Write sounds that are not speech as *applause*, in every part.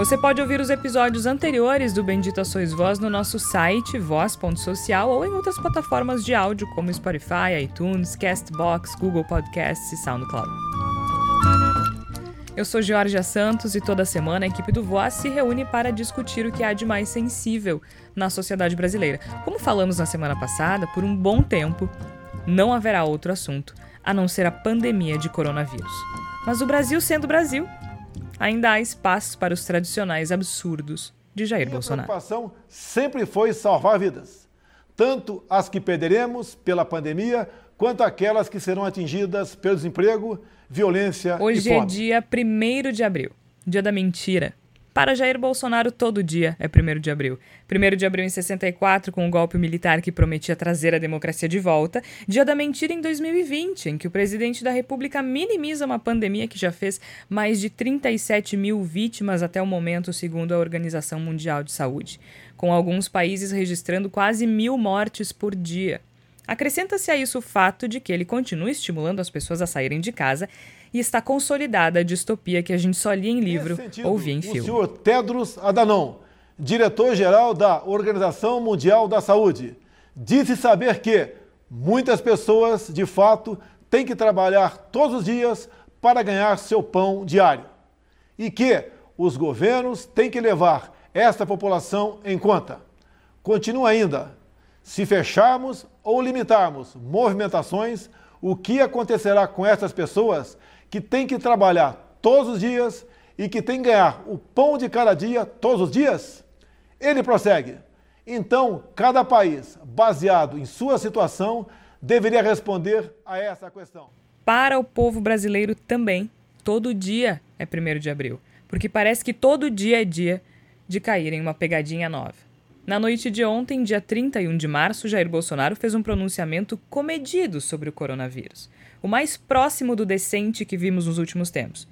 Você pode ouvir os episódios anteriores do Bendita Sois Voz no nosso site voz.social ou em outras plataformas de áudio como Spotify, iTunes, Castbox, Google Podcasts e SoundCloud. Eu sou Georgia Santos e toda semana a equipe do Voz se reúne para discutir o que há de mais sensível na sociedade brasileira. Como falamos na semana passada, por um bom tempo não haverá outro assunto a não ser a pandemia de coronavírus. Mas o Brasil sendo Brasil, ainda há espaço para os tradicionais absurdos de Jair Minha Bolsonaro. preocupação sempre foi salvar vidas, tanto as que perderemos pela pandemia, quanto aquelas que serão atingidas pelo desemprego, violência e Hoje é fome. dia 1 de abril, dia da mentira. Para Jair Bolsonaro, todo dia é 1 de abril. 1 de abril em 64, com o golpe militar que prometia trazer a democracia de volta. Dia da mentira em 2020, em que o presidente da República minimiza uma pandemia que já fez mais de 37 mil vítimas até o momento, segundo a Organização Mundial de Saúde, com alguns países registrando quase mil mortes por dia. Acrescenta-se a isso o fato de que ele continua estimulando as pessoas a saírem de casa e está consolidada a distopia que a gente só lia em livro sentido, ou via em o filme. senhor Tedros Adhanom, diretor-geral da Organização Mundial da Saúde, disse saber que muitas pessoas, de fato, têm que trabalhar todos os dias para ganhar seu pão diário e que os governos têm que levar esta população em conta. Continua ainda: se fecharmos ou limitarmos movimentações, o que acontecerá com essas pessoas que têm que trabalhar todos os dias e que têm que ganhar o pão de cada dia todos os dias? Ele prossegue. Então, cada país, baseado em sua situação, deveria responder a essa questão. Para o povo brasileiro também, todo dia é 1 de abril, porque parece que todo dia é dia de cair em uma pegadinha nova. Na noite de ontem, dia 31 de março, Jair Bolsonaro fez um pronunciamento comedido sobre o coronavírus, o mais próximo do decente que vimos nos últimos tempos.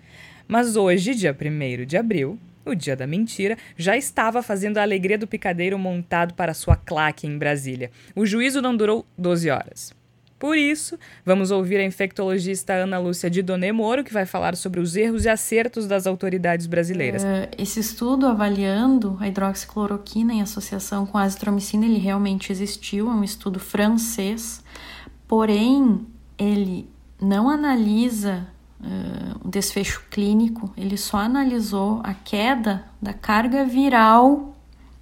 Mas hoje, dia 1 de abril, o dia da mentira, já estava fazendo a alegria do picadeiro montado para sua claque em Brasília. O juízo não durou 12 horas. Por isso, vamos ouvir a infectologista Ana Lúcia Didoné Moro, que vai falar sobre os erros e acertos das autoridades brasileiras. Eh, Esse estudo avaliando a hidroxicloroquina em associação com a azitromicina, ele realmente existiu, é um estudo francês, porém ele não analisa eh, o desfecho clínico, ele só analisou a queda da carga viral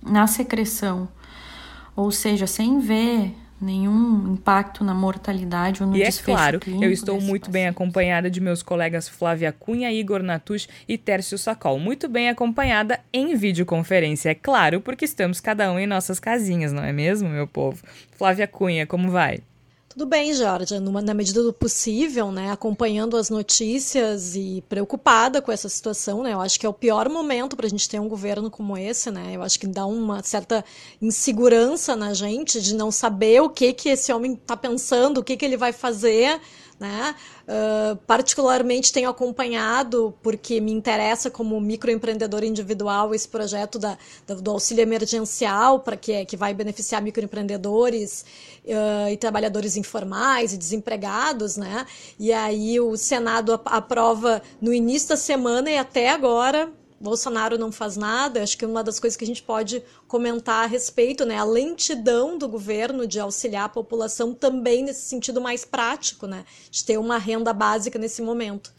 na secreção, ou seja, sem ver nenhum impacto na mortalidade ou no E é desfecho claro, clínico. eu estou muito bem paciente. acompanhada de meus colegas Flávia Cunha, Igor Natush e Tércio Sacol. Muito bem acompanhada em videoconferência, é claro, porque estamos cada um em nossas casinhas, não é mesmo, meu povo? Flávia Cunha, como vai? Tudo bem, Georgia, numa, na medida do possível, né, acompanhando as notícias e preocupada com essa situação, né, eu acho que é o pior momento para a gente ter um governo como esse, né, eu acho que dá uma certa insegurança na gente de não saber o que que esse homem está pensando, o que que ele vai fazer, né, Uh, particularmente tenho acompanhado, porque me interessa como microempreendedor individual, esse projeto da, do auxílio emergencial, para que, que vai beneficiar microempreendedores uh, e trabalhadores informais e desempregados, né? E aí o Senado ap- aprova no início da semana e até agora Bolsonaro não faz nada. Acho que uma das coisas que a gente pode comentar a respeito, né, a lentidão do governo de auxiliar a população também nesse sentido mais prático, né, de ter uma renda básica nesse momento.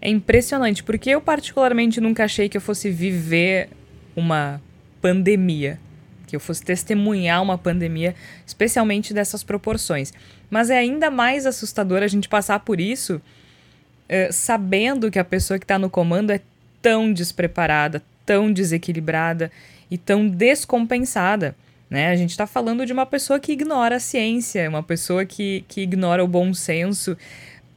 É impressionante, porque eu particularmente nunca achei que eu fosse viver uma pandemia, que eu fosse testemunhar uma pandemia, especialmente dessas proporções. Mas é ainda mais assustador a gente passar por isso eh, sabendo que a pessoa que está no comando é tão despreparada, tão desequilibrada e tão descompensada. Né? A gente está falando de uma pessoa que ignora a ciência, uma pessoa que, que ignora o bom senso.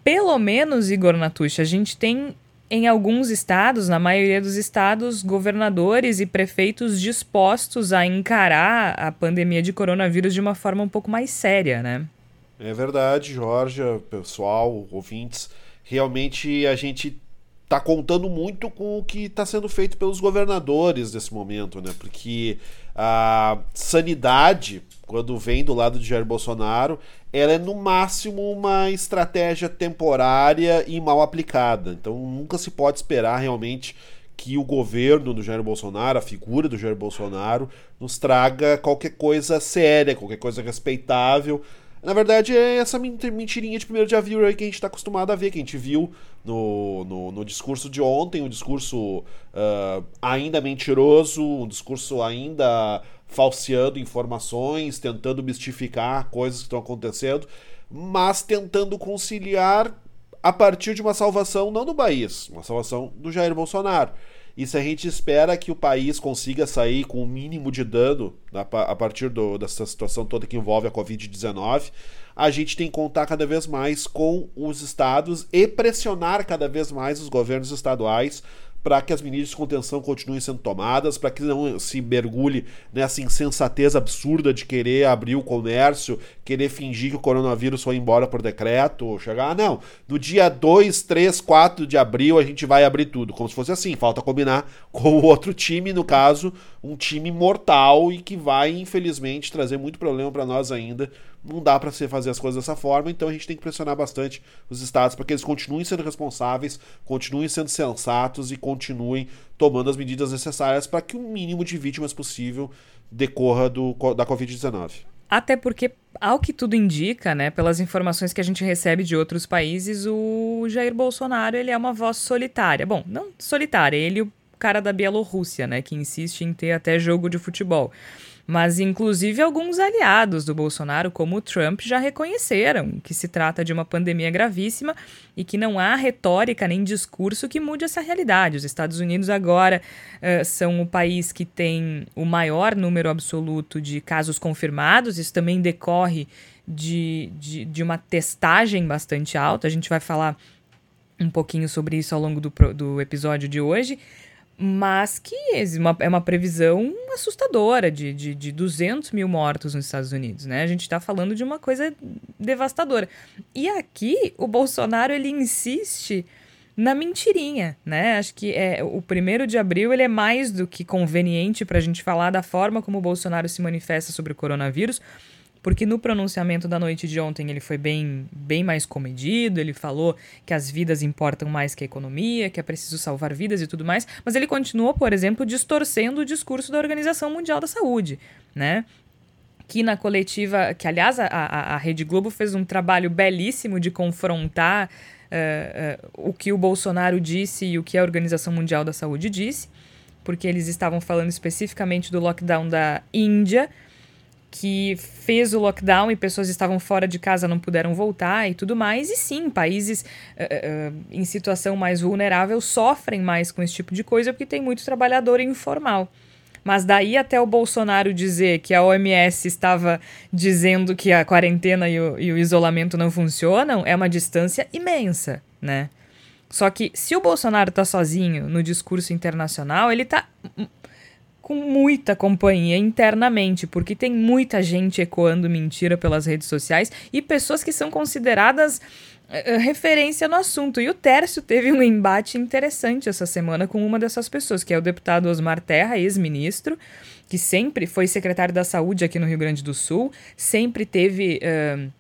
Pelo menos, Igor Natush, a gente tem em alguns estados, na maioria dos estados, governadores e prefeitos dispostos a encarar a pandemia de coronavírus de uma forma um pouco mais séria, né? É verdade, Jorge, pessoal, ouvintes. Realmente a gente está contando muito com o que está sendo feito pelos governadores nesse momento, né? Porque a sanidade, quando vem do lado de Jair Bolsonaro, ela é no máximo uma estratégia temporária e mal aplicada. Então nunca se pode esperar realmente que o governo do Jair Bolsonaro, a figura do Jair Bolsonaro, nos traga qualquer coisa séria, qualquer coisa respeitável. Na verdade, é essa mentirinha de 1 de abril aí que a gente está acostumado a ver, que a gente viu no, no, no discurso de ontem, um discurso uh, ainda mentiroso, um discurso ainda falseando informações, tentando mistificar coisas que estão acontecendo, mas tentando conciliar a partir de uma salvação não do país, uma salvação do Jair Bolsonaro. E se a gente espera que o país consiga sair com o mínimo de dano a partir do, dessa situação toda que envolve a Covid-19, a gente tem que contar cada vez mais com os estados e pressionar cada vez mais os governos estaduais para que as medidas de contenção continuem sendo tomadas, para que não se mergulhe nessa insensatez absurda de querer abrir o comércio, querer fingir que o coronavírus foi embora por decreto, ou chegar, ah, não, no dia 2, 3, 4 de abril a gente vai abrir tudo, como se fosse assim, falta combinar *laughs* com o outro time, no caso, um time mortal e que vai, infelizmente, trazer muito problema para nós ainda não dá para se fazer as coisas dessa forma, então a gente tem que pressionar bastante os estados para que eles continuem sendo responsáveis, continuem sendo sensatos e continuem tomando as medidas necessárias para que o mínimo de vítimas possível decorra do, da Covid-19. Até porque, ao que tudo indica, né, pelas informações que a gente recebe de outros países, o Jair Bolsonaro ele é uma voz solitária. Bom, não solitária, ele e o cara da Bielorrússia, né, que insiste em ter até jogo de futebol. Mas, inclusive, alguns aliados do Bolsonaro, como o Trump, já reconheceram que se trata de uma pandemia gravíssima e que não há retórica nem discurso que mude essa realidade. Os Estados Unidos agora uh, são o país que tem o maior número absoluto de casos confirmados, isso também decorre de, de, de uma testagem bastante alta. A gente vai falar um pouquinho sobre isso ao longo do, do episódio de hoje mas que é uma, previsão assustadora de, de, de 200 mil mortos nos Estados Unidos, né? A gente está falando de uma coisa devastadora. E aqui o Bolsonaro ele insiste na mentirinha, né? Acho que é o primeiro de abril ele é mais do que conveniente para a gente falar da forma como o Bolsonaro se manifesta sobre o coronavírus, porque no pronunciamento da noite de ontem ele foi bem, bem mais comedido, ele falou que as vidas importam mais que a economia, que é preciso salvar vidas e tudo mais, mas ele continuou, por exemplo, distorcendo o discurso da Organização Mundial da Saúde, né? Que na coletiva, que aliás a, a, a Rede Globo fez um trabalho belíssimo de confrontar uh, uh, o que o Bolsonaro disse e o que a Organização Mundial da Saúde disse, porque eles estavam falando especificamente do lockdown da Índia que fez o lockdown e pessoas estavam fora de casa não puderam voltar e tudo mais. E sim, países uh, uh, em situação mais vulnerável sofrem mais com esse tipo de coisa porque tem muito trabalhador informal. Mas daí até o Bolsonaro dizer que a OMS estava dizendo que a quarentena e o, e o isolamento não funcionam é uma distância imensa, né? Só que se o Bolsonaro está sozinho no discurso internacional, ele está com muita companhia internamente, porque tem muita gente ecoando mentira pelas redes sociais e pessoas que são consideradas uh, referência no assunto. E o Tércio teve um embate interessante essa semana com uma dessas pessoas, que é o deputado Osmar Terra, ex-ministro, que sempre foi secretário da Saúde aqui no Rio Grande do Sul, sempre teve. Uh,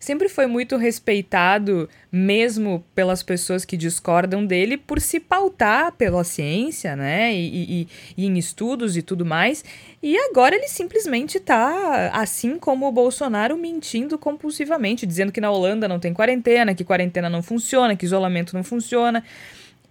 sempre foi muito respeitado, mesmo pelas pessoas que discordam dele, por se pautar pela ciência, né? E, e, e em estudos e tudo mais. E agora ele simplesmente está, assim como o Bolsonaro, mentindo compulsivamente, dizendo que na Holanda não tem quarentena, que quarentena não funciona, que isolamento não funciona.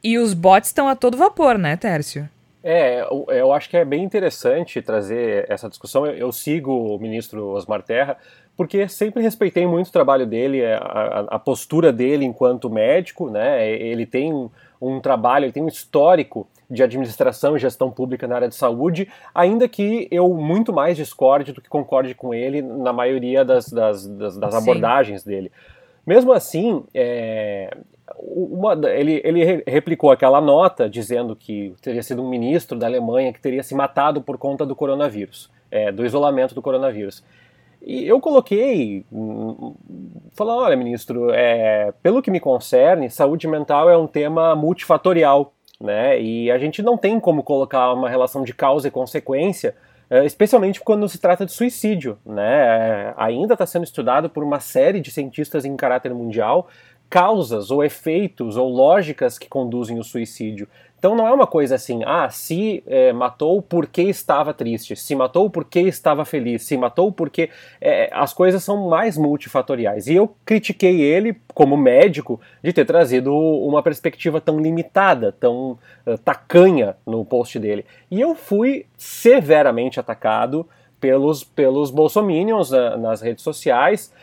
E os bots estão a todo vapor, né, Tércio? É, eu acho que é bem interessante trazer essa discussão. Eu sigo o ministro Osmar Terra, porque sempre respeitei muito o trabalho dele, a, a, a postura dele enquanto médico, né? Ele tem um, um, trabalho, ele tem um histórico de administração e gestão pública na área de saúde, ainda que eu muito mais discorde do que concorde com ele na maioria das, das, das, das abordagens dele. Mesmo assim, é, uma, ele, ele replicou aquela nota dizendo que teria sido um ministro da Alemanha que teria se matado por conta do coronavírus, é, do isolamento do coronavírus. E eu coloquei, falando, olha, ministro, é, pelo que me concerne, saúde mental é um tema multifatorial, né? E a gente não tem como colocar uma relação de causa e consequência, é, especialmente quando se trata de suicídio, né? É, ainda está sendo estudado por uma série de cientistas em caráter mundial causas ou efeitos ou lógicas que conduzem o suicídio. Então não é uma coisa assim, ah, se é, matou porque estava triste, se matou porque estava feliz, se matou porque. É, as coisas são mais multifatoriais. E eu critiquei ele, como médico, de ter trazido uma perspectiva tão limitada, tão uh, tacanha no post dele. E eu fui severamente atacado pelos, pelos bolsominions uh, nas redes sociais.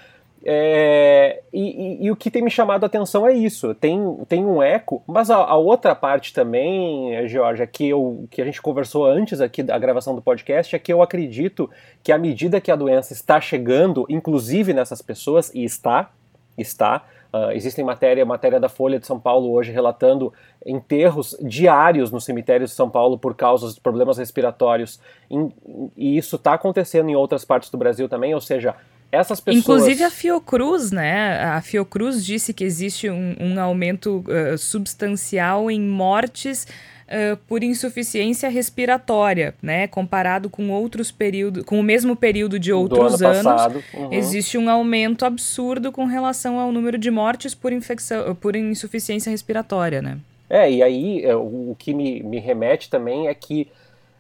É, e, e, e, o que tem me chamado a atenção é isso. Tem, tem um eco, mas a, a outra parte também, Georgia, que, eu, que a gente conversou antes aqui da gravação do podcast, é que eu acredito que à medida que a doença está chegando, inclusive nessas pessoas, e está, está, Uh, existem matéria, matéria da Folha de São Paulo hoje relatando enterros diários no cemitério de São Paulo por causa de problemas respiratórios. E isso está acontecendo em outras partes do Brasil também, ou seja, essas pessoas... Inclusive a Fiocruz, né? A Fiocruz disse que existe um, um aumento uh, substancial em mortes uh, por insuficiência respiratória, né? Comparado com outros períodos, com o mesmo período de outros ano anos, uhum. existe um aumento absurdo com relação ao número de mortes por infecção, por insuficiência respiratória, né? É, e aí é, o que me, me remete também é que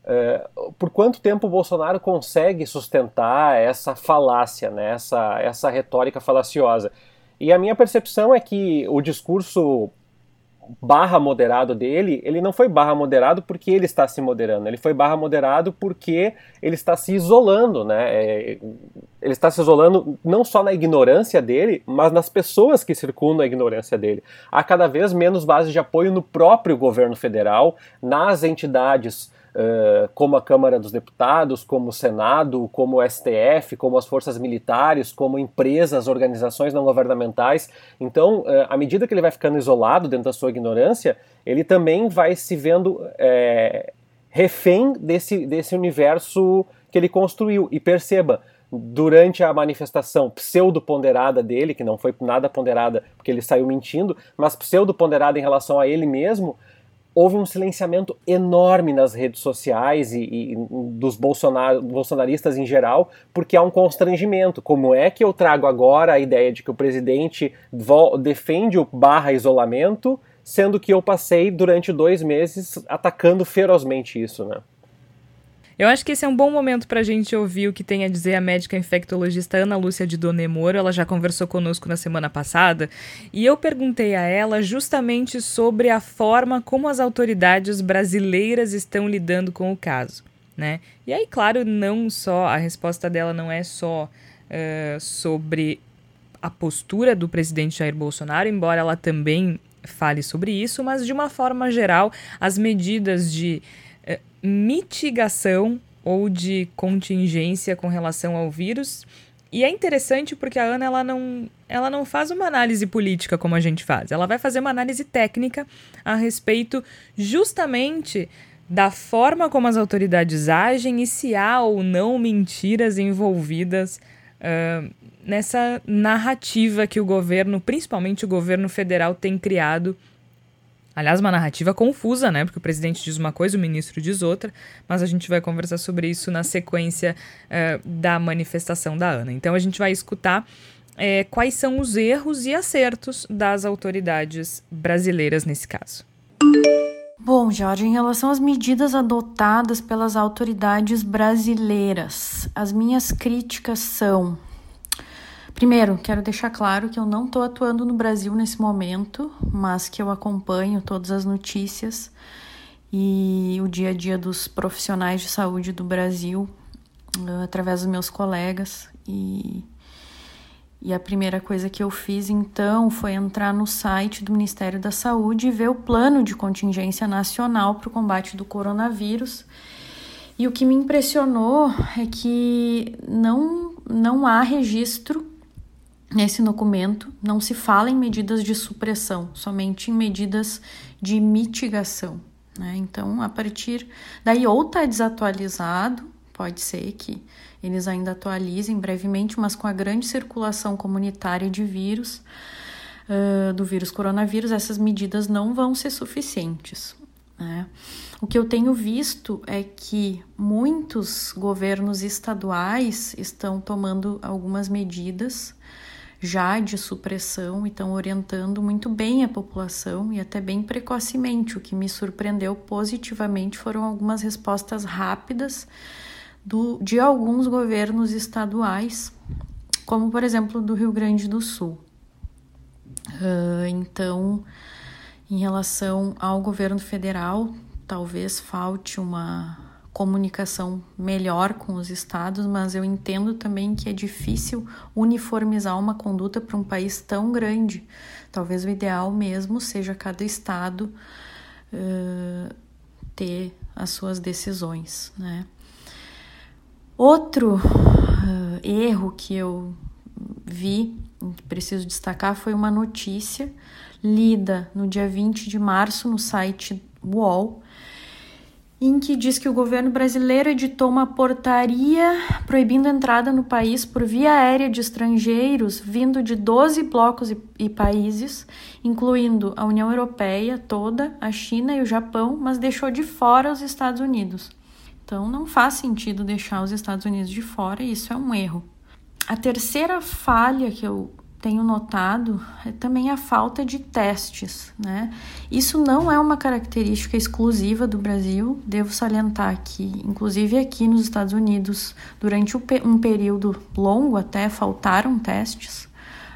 é, por quanto tempo o Bolsonaro consegue sustentar essa falácia, né, essa, essa retórica falaciosa? E a minha percepção é que o discurso barra moderado dele, ele não foi barra moderado porque ele está se moderando, ele foi barra moderado porque ele está se isolando, né? É, ele está se isolando não só na ignorância dele, mas nas pessoas que circundam a ignorância dele. Há cada vez menos base de apoio no próprio governo federal, nas entidades como a Câmara dos Deputados, como o Senado, como o STF, como as forças militares, como empresas, organizações não governamentais. Então, uh, à medida que ele vai ficando isolado dentro da sua ignorância, ele também vai se vendo é, refém desse, desse universo que ele construiu. E perceba, durante a manifestação pseudo-ponderada dele, que não foi nada ponderada porque ele saiu mentindo, mas pseudo-ponderada em relação a ele mesmo, houve um silenciamento enorme nas redes sociais e, e dos Bolsonar, bolsonaristas em geral, porque há um constrangimento. Como é que eu trago agora a ideia de que o presidente defende o barra isolamento, sendo que eu passei durante dois meses atacando ferozmente isso, né? Eu acho que esse é um bom momento para a gente ouvir o que tem a dizer a médica infectologista Ana Lúcia de Donemoro. Ela já conversou conosco na semana passada e eu perguntei a ela justamente sobre a forma como as autoridades brasileiras estão lidando com o caso. Né? E aí, claro, não só a resposta dela não é só uh, sobre a postura do presidente Jair Bolsonaro, embora ela também fale sobre isso, mas de uma forma geral, as medidas de mitigação ou de contingência com relação ao vírus. E é interessante porque a Ana ela não, ela não faz uma análise política como a gente faz. Ela vai fazer uma análise técnica a respeito justamente da forma como as autoridades agem e se há ou não mentiras envolvidas uh, nessa narrativa que o governo, principalmente o governo federal, tem criado Aliás, uma narrativa confusa, né? Porque o presidente diz uma coisa, o ministro diz outra, mas a gente vai conversar sobre isso na sequência uh, da manifestação da Ana. Então a gente vai escutar é, quais são os erros e acertos das autoridades brasileiras nesse caso. Bom, Jorge, em relação às medidas adotadas pelas autoridades brasileiras, as minhas críticas são Primeiro, quero deixar claro que eu não estou atuando no Brasil nesse momento, mas que eu acompanho todas as notícias e o dia a dia dos profissionais de saúde do Brasil uh, através dos meus colegas. E, e a primeira coisa que eu fiz então foi entrar no site do Ministério da Saúde e ver o plano de contingência nacional para o combate do coronavírus. E o que me impressionou é que não, não há registro Nesse documento não se fala em medidas de supressão, somente em medidas de mitigação. Né? Então, a partir daí, ou está desatualizado, pode ser que eles ainda atualizem brevemente, mas com a grande circulação comunitária de vírus, uh, do vírus coronavírus, essas medidas não vão ser suficientes. Né? O que eu tenho visto é que muitos governos estaduais estão tomando algumas medidas já de supressão e estão orientando muito bem a população e até bem precocemente. O que me surpreendeu positivamente foram algumas respostas rápidas do, de alguns governos estaduais, como por exemplo do Rio Grande do Sul. Uh, então, em relação ao governo federal, talvez falte uma comunicação melhor com os estados, mas eu entendo também que é difícil uniformizar uma conduta para um país tão grande. Talvez o ideal mesmo seja cada estado uh, ter as suas decisões, né? Outro uh, erro que eu vi, que preciso destacar, foi uma notícia lida no dia 20 de março no site UOL, em que diz que o governo brasileiro editou uma portaria proibindo a entrada no país por via aérea de estrangeiros vindo de 12 blocos e, e, países, incluindo a União Europeia toda, a China e o Japão, mas deixou de fora os Estados Unidos. Então não faz sentido deixar os Estados Unidos de fora, e isso é um erro. A terceira falha que eu tenho notado é também a falta de testes, né? Isso não é uma característica exclusiva do Brasil, devo salientar que, inclusive aqui nos Estados Unidos, durante um período longo até faltaram testes,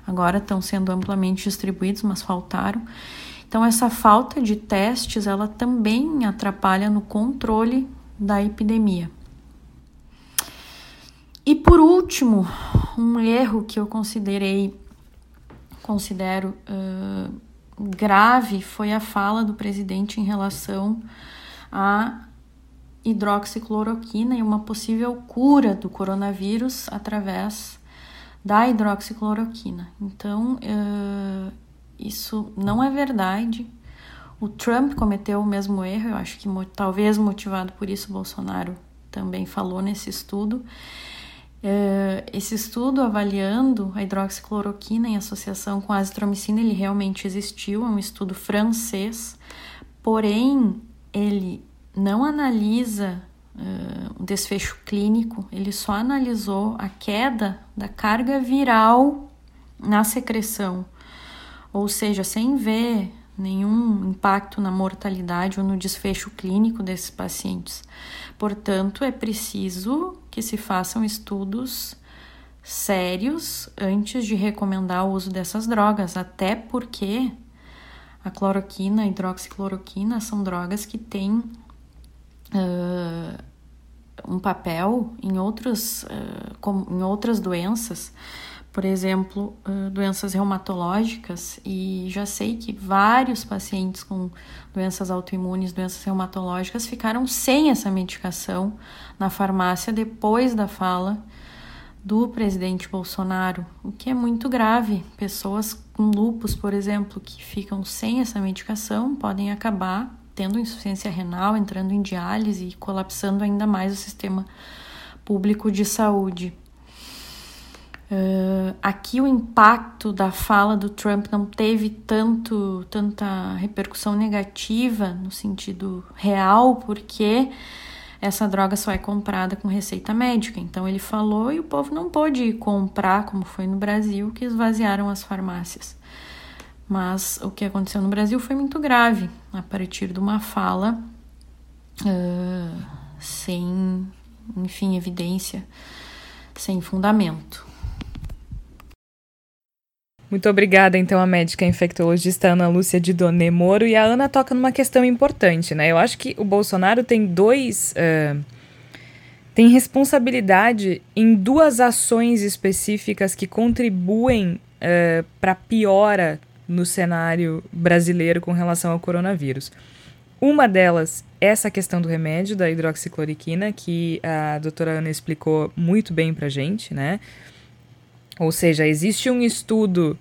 agora estão sendo amplamente distribuídos, mas faltaram. Então, essa falta de testes, ela também atrapalha no controle da epidemia. E por último, um erro que eu considerei considero uh, grave foi a fala do presidente em relação à hidroxicloroquina e uma possível cura do coronavírus através da hidroxicloroquina. Então, uh, isso não é verdade. O Trump cometeu o mesmo erro, eu acho que talvez motivado por isso, Bolsonaro também falou nesse estudo. Uh, esse estudo avaliando a hidroxicloroquina em associação com a azitromicina, ele realmente existiu, é um estudo francês, porém ele não analisa uh, um desfecho clínico, ele só analisou a queda da carga viral na secreção, ou seja, sem ver nenhum impacto na mortalidade ou no desfecho clínico desses pacientes. Portanto, é preciso que se façam estudos sérios antes de recomendar o uso dessas drogas, até porque a cloroquina, a hidroxicloroquina são drogas que têm uh, um papel em, outros, uh, em outras doenças por exemplo, doenças reumatológicas, e já sei que vários pacientes com doenças autoimunes, doenças reumatológicas, ficaram sem essa medicação na farmácia depois da fala do presidente Bolsonaro, o que é muito grave. Pessoas com lupus, por exemplo, que ficam sem essa medicação podem acabar tendo insuficiência renal, entrando em diálise e colapsando ainda mais o sistema público de saúde. Uh, aqui o impacto da fala do Trump não teve tanto tanta repercussão negativa no sentido real, porque essa droga só é comprada com receita médica. Então ele falou e o povo não pôde comprar, como foi no Brasil, que esvaziaram as farmácias. Mas o que aconteceu no Brasil foi muito grave, a partir de uma fala uh, sem, enfim, evidência, sem fundamento. Muito obrigada, então, à médica infectologista Ana Lúcia de Donê Moro. E a Ana toca numa questão importante, né? Eu acho que o Bolsonaro tem dois. Uh, tem responsabilidade em duas ações específicas que contribuem uh, para piora no cenário brasileiro com relação ao coronavírus. Uma delas é essa questão do remédio, da hidroxicloroquina, que a doutora Ana explicou muito bem para gente, né? Ou seja, existe um estudo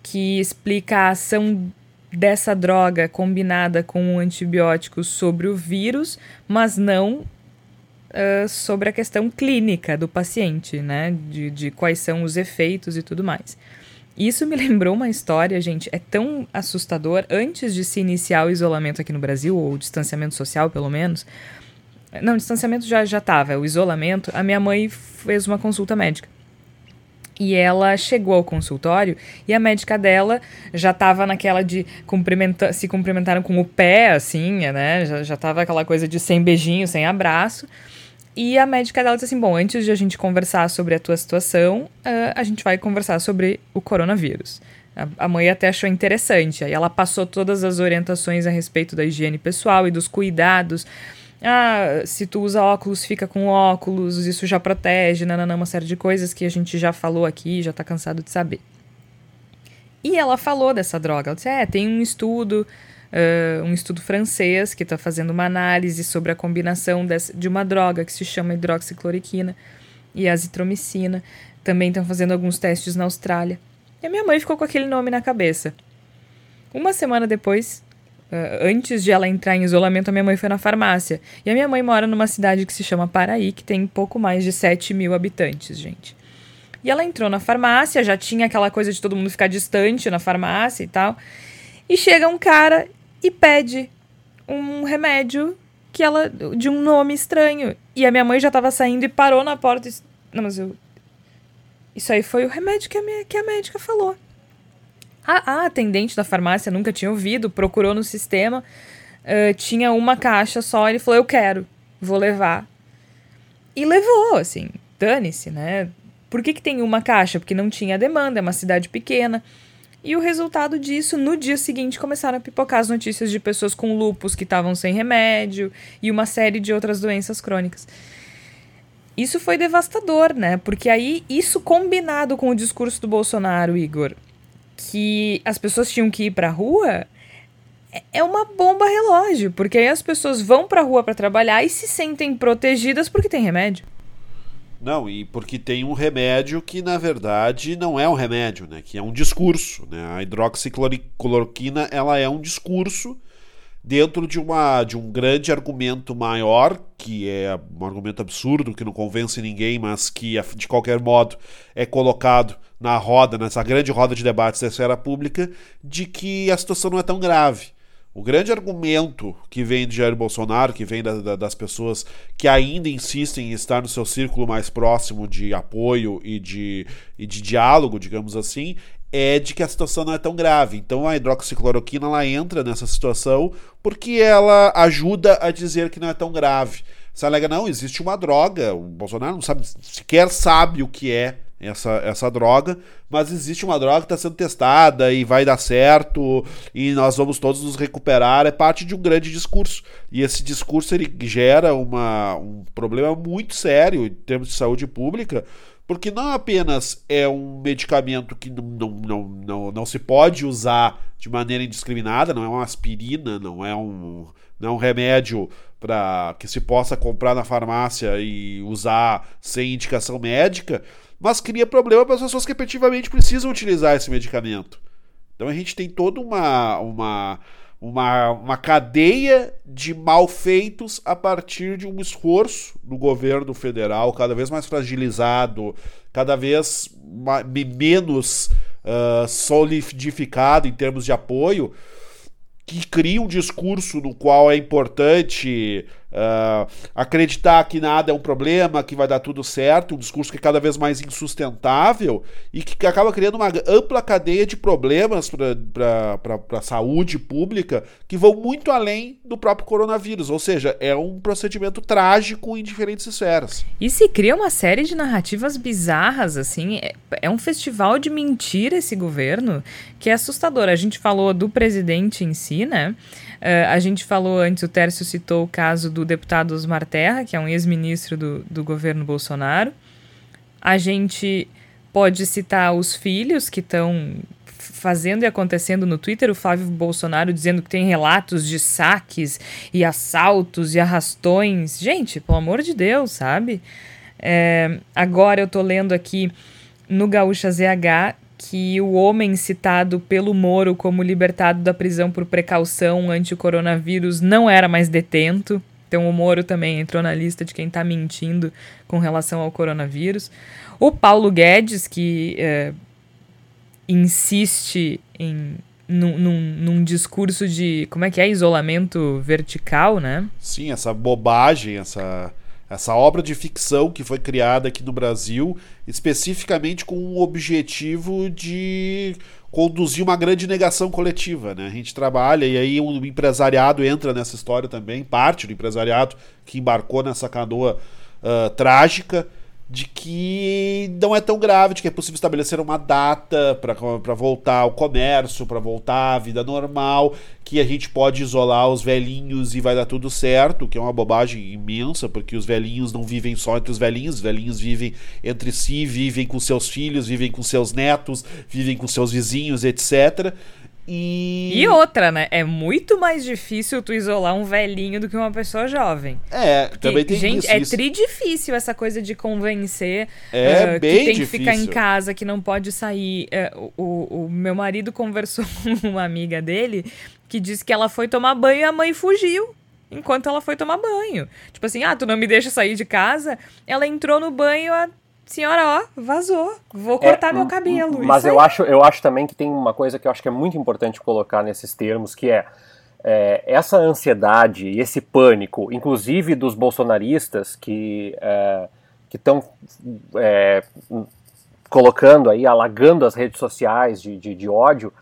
que explica a ação dessa droga combinada com um antibiótico sobre o vírus, mas não uh, sobre a questão clínica do paciente, né? De, de quais são os efeitos e tudo mais. Isso me *laughs* lembrou uma história, gente, é tão assustador. Antes de se iniciar o isolamento aqui no Brasil, ou o distanciamento social, pelo menos. Não, distanciamento já já estava, o isolamento. A minha mãe fez uma consulta médica. E ela chegou ao consultório e a médica dela já estava naquela de cumprimenta se cumprimentaram com o pé, assim, né? Já, já tava aquela coisa de sem beijinho, sem abraço. E a médica dela disse assim: Bom, antes de a gente conversar sobre a tua situação, uh, a gente vai conversar sobre o coronavírus. A, a mãe até achou interessante. Aí ela passou todas as orientações a respeito da higiene pessoal e dos cuidados ah, se tu usa óculos, fica com óculos, isso já protege, nananã, uma série de coisas que a gente já falou aqui, já tá cansado de saber. E ela falou dessa droga. Ela disse: é, tem um estudo, uh, um estudo francês que está fazendo uma análise sobre a combinação de uma droga que se chama hidroxicloroquina e azitromicina. Também estão fazendo alguns testes na Austrália. E a minha mãe ficou com aquele nome na cabeça. Uma semana depois, antes de ela entrar em isolamento, a minha mãe foi na farmácia. E a minha mãe mora numa cidade que se chama Paraí, que tem pouco mais de 7 mil habitantes, gente. E ela entrou na farmácia, já tinha aquela coisa de todo mundo ficar distante na farmácia e tal. E chega um cara e pede um remédio que ela de um nome estranho. E a minha mãe já estava saindo e parou na porta e não, mas eu Isso aí foi o remédio que a, minha, que a médica falou. A, a atendente da farmácia nunca tinha ouvido, procurou no sistema, uh, tinha uma caixa só, ele falou: Eu quero, vou levar. E levou, assim, dane-se, né? Por que, que tem uma caixa? Porque não tinha demanda, é uma cidade pequena. E o resultado disso, no dia seguinte, começaram a pipocar as notícias de pessoas com lupus que estavam sem remédio e uma série de outras doenças crônicas. Isso foi devastador, né? Porque aí, isso combinado com o discurso do Bolsonaro, Igor, que as pessoas tinham que ir para a rua é, é uma bomba relógio, porque aí as pessoas vão para a rua para trabalhar e se sentem protegidas porque tem remédio. Não, e porque tem um remédio que na verdade não é um remédio, né? Que é um discurso, né? A hidroxicloroquina, ela é um discurso dentro de uma de um grande argumento maior, que é um argumento absurdo que não convence ninguém, mas que de qualquer modo é colocado na roda, nessa grande roda de debates da esfera pública, de que a situação não é tão grave. O grande argumento que vem de Jair Bolsonaro, que vem da, da, das pessoas que ainda insistem em estar no seu círculo mais próximo de apoio e de, e de diálogo, digamos assim, é de que a situação não é tão grave. Então a hidroxicloroquina ela entra nessa situação porque ela ajuda a dizer que não é tão grave. Você alega, não, existe uma droga, o Bolsonaro não sabe, sequer sabe o que é essa, essa droga, mas existe uma droga que está sendo testada e vai dar certo e nós vamos todos nos recuperar, é parte de um grande discurso. E esse discurso ele gera uma, um problema muito sério em termos de saúde pública, porque não apenas é um medicamento que não, não, não, não, não se pode usar de maneira indiscriminada, não é uma aspirina, não é um, não é um remédio para que se possa comprar na farmácia e usar sem indicação médica, mas cria problema para as pessoas que efetivamente precisam utilizar esse medicamento. Então a gente tem toda uma, uma, uma, uma cadeia de malfeitos a partir de um esforço do governo federal cada vez mais fragilizado, cada vez menos uh, solidificado em termos de apoio, que cria um discurso no qual é importante Uh, acreditar que nada é um problema, que vai dar tudo certo, um discurso que é cada vez mais insustentável e que acaba criando uma ampla cadeia de problemas para a saúde pública que vão muito além do próprio coronavírus. Ou seja, é um procedimento trágico em diferentes esferas. E se cria uma série de narrativas bizarras, assim. É, é um festival de mentira esse governo que é assustador. A gente falou do presidente em si, né? Uh, a gente falou antes, o Tércio citou o caso do deputado Osmar Terra, que é um ex-ministro do, do governo Bolsonaro. A gente pode citar os filhos que estão fazendo e acontecendo no Twitter, o Flávio Bolsonaro dizendo que tem relatos de saques e assaltos e arrastões. Gente, pelo amor de Deus, sabe? É, agora eu tô lendo aqui no Gaúcha ZH que o homem citado pelo Moro como libertado da prisão por precaução ante o coronavírus não era mais detento. Então o Moro também entrou na lista de quem está mentindo com relação ao coronavírus. O Paulo Guedes, que é, insiste em num, num, num, discurso de como é que é isolamento vertical, né? Sim, essa bobagem, essa essa obra de ficção que foi criada aqui no Brasil, especificamente com o objetivo de conduzir uma grande negação coletiva, né? A gente trabalha e aí o empresariado entra nessa história também, parte do empresariado que embarcou nessa canoa uh, trágica de que não é tão grave, de que é possível estabelecer uma data para voltar ao comércio, para voltar à vida normal, que a gente pode isolar os velhinhos e vai dar tudo certo, que é uma bobagem imensa, porque os velhinhos não vivem só entre os velhinhos, os velhinhos vivem entre si, vivem com seus filhos, vivem com seus netos, vivem com seus vizinhos, etc. E... e outra, né? É muito mais difícil tu isolar um velhinho do que uma pessoa jovem. É, Porque, também tem gente, isso. É tri difícil essa coisa de convencer é uh, bem que tem difícil. que ficar em casa, que não pode sair. Uh, o, o meu marido *laughs* conversou com uma amiga dele que disse que ela foi tomar banho e a mãe fugiu enquanto ela foi tomar banho. Tipo assim, ah, tu não me deixa sair de casa? Ela entrou no banho, a senhora, ó, vazou. Vou cortar é, meu cabelo. Mas eu acho, eu acho também que tem uma coisa que eu acho que é muito importante colocar nesses termos, que é, é essa ansiedade e esse pânico, inclusive dos bolsonaristas que é, estão é, colocando aí, alagando as redes sociais de, de, de ódio,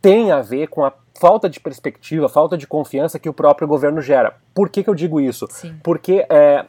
tem a ver com a falta de perspectiva, falta de confiança que o próprio governo gera. Por que, que eu digo isso? Sim. Porque é,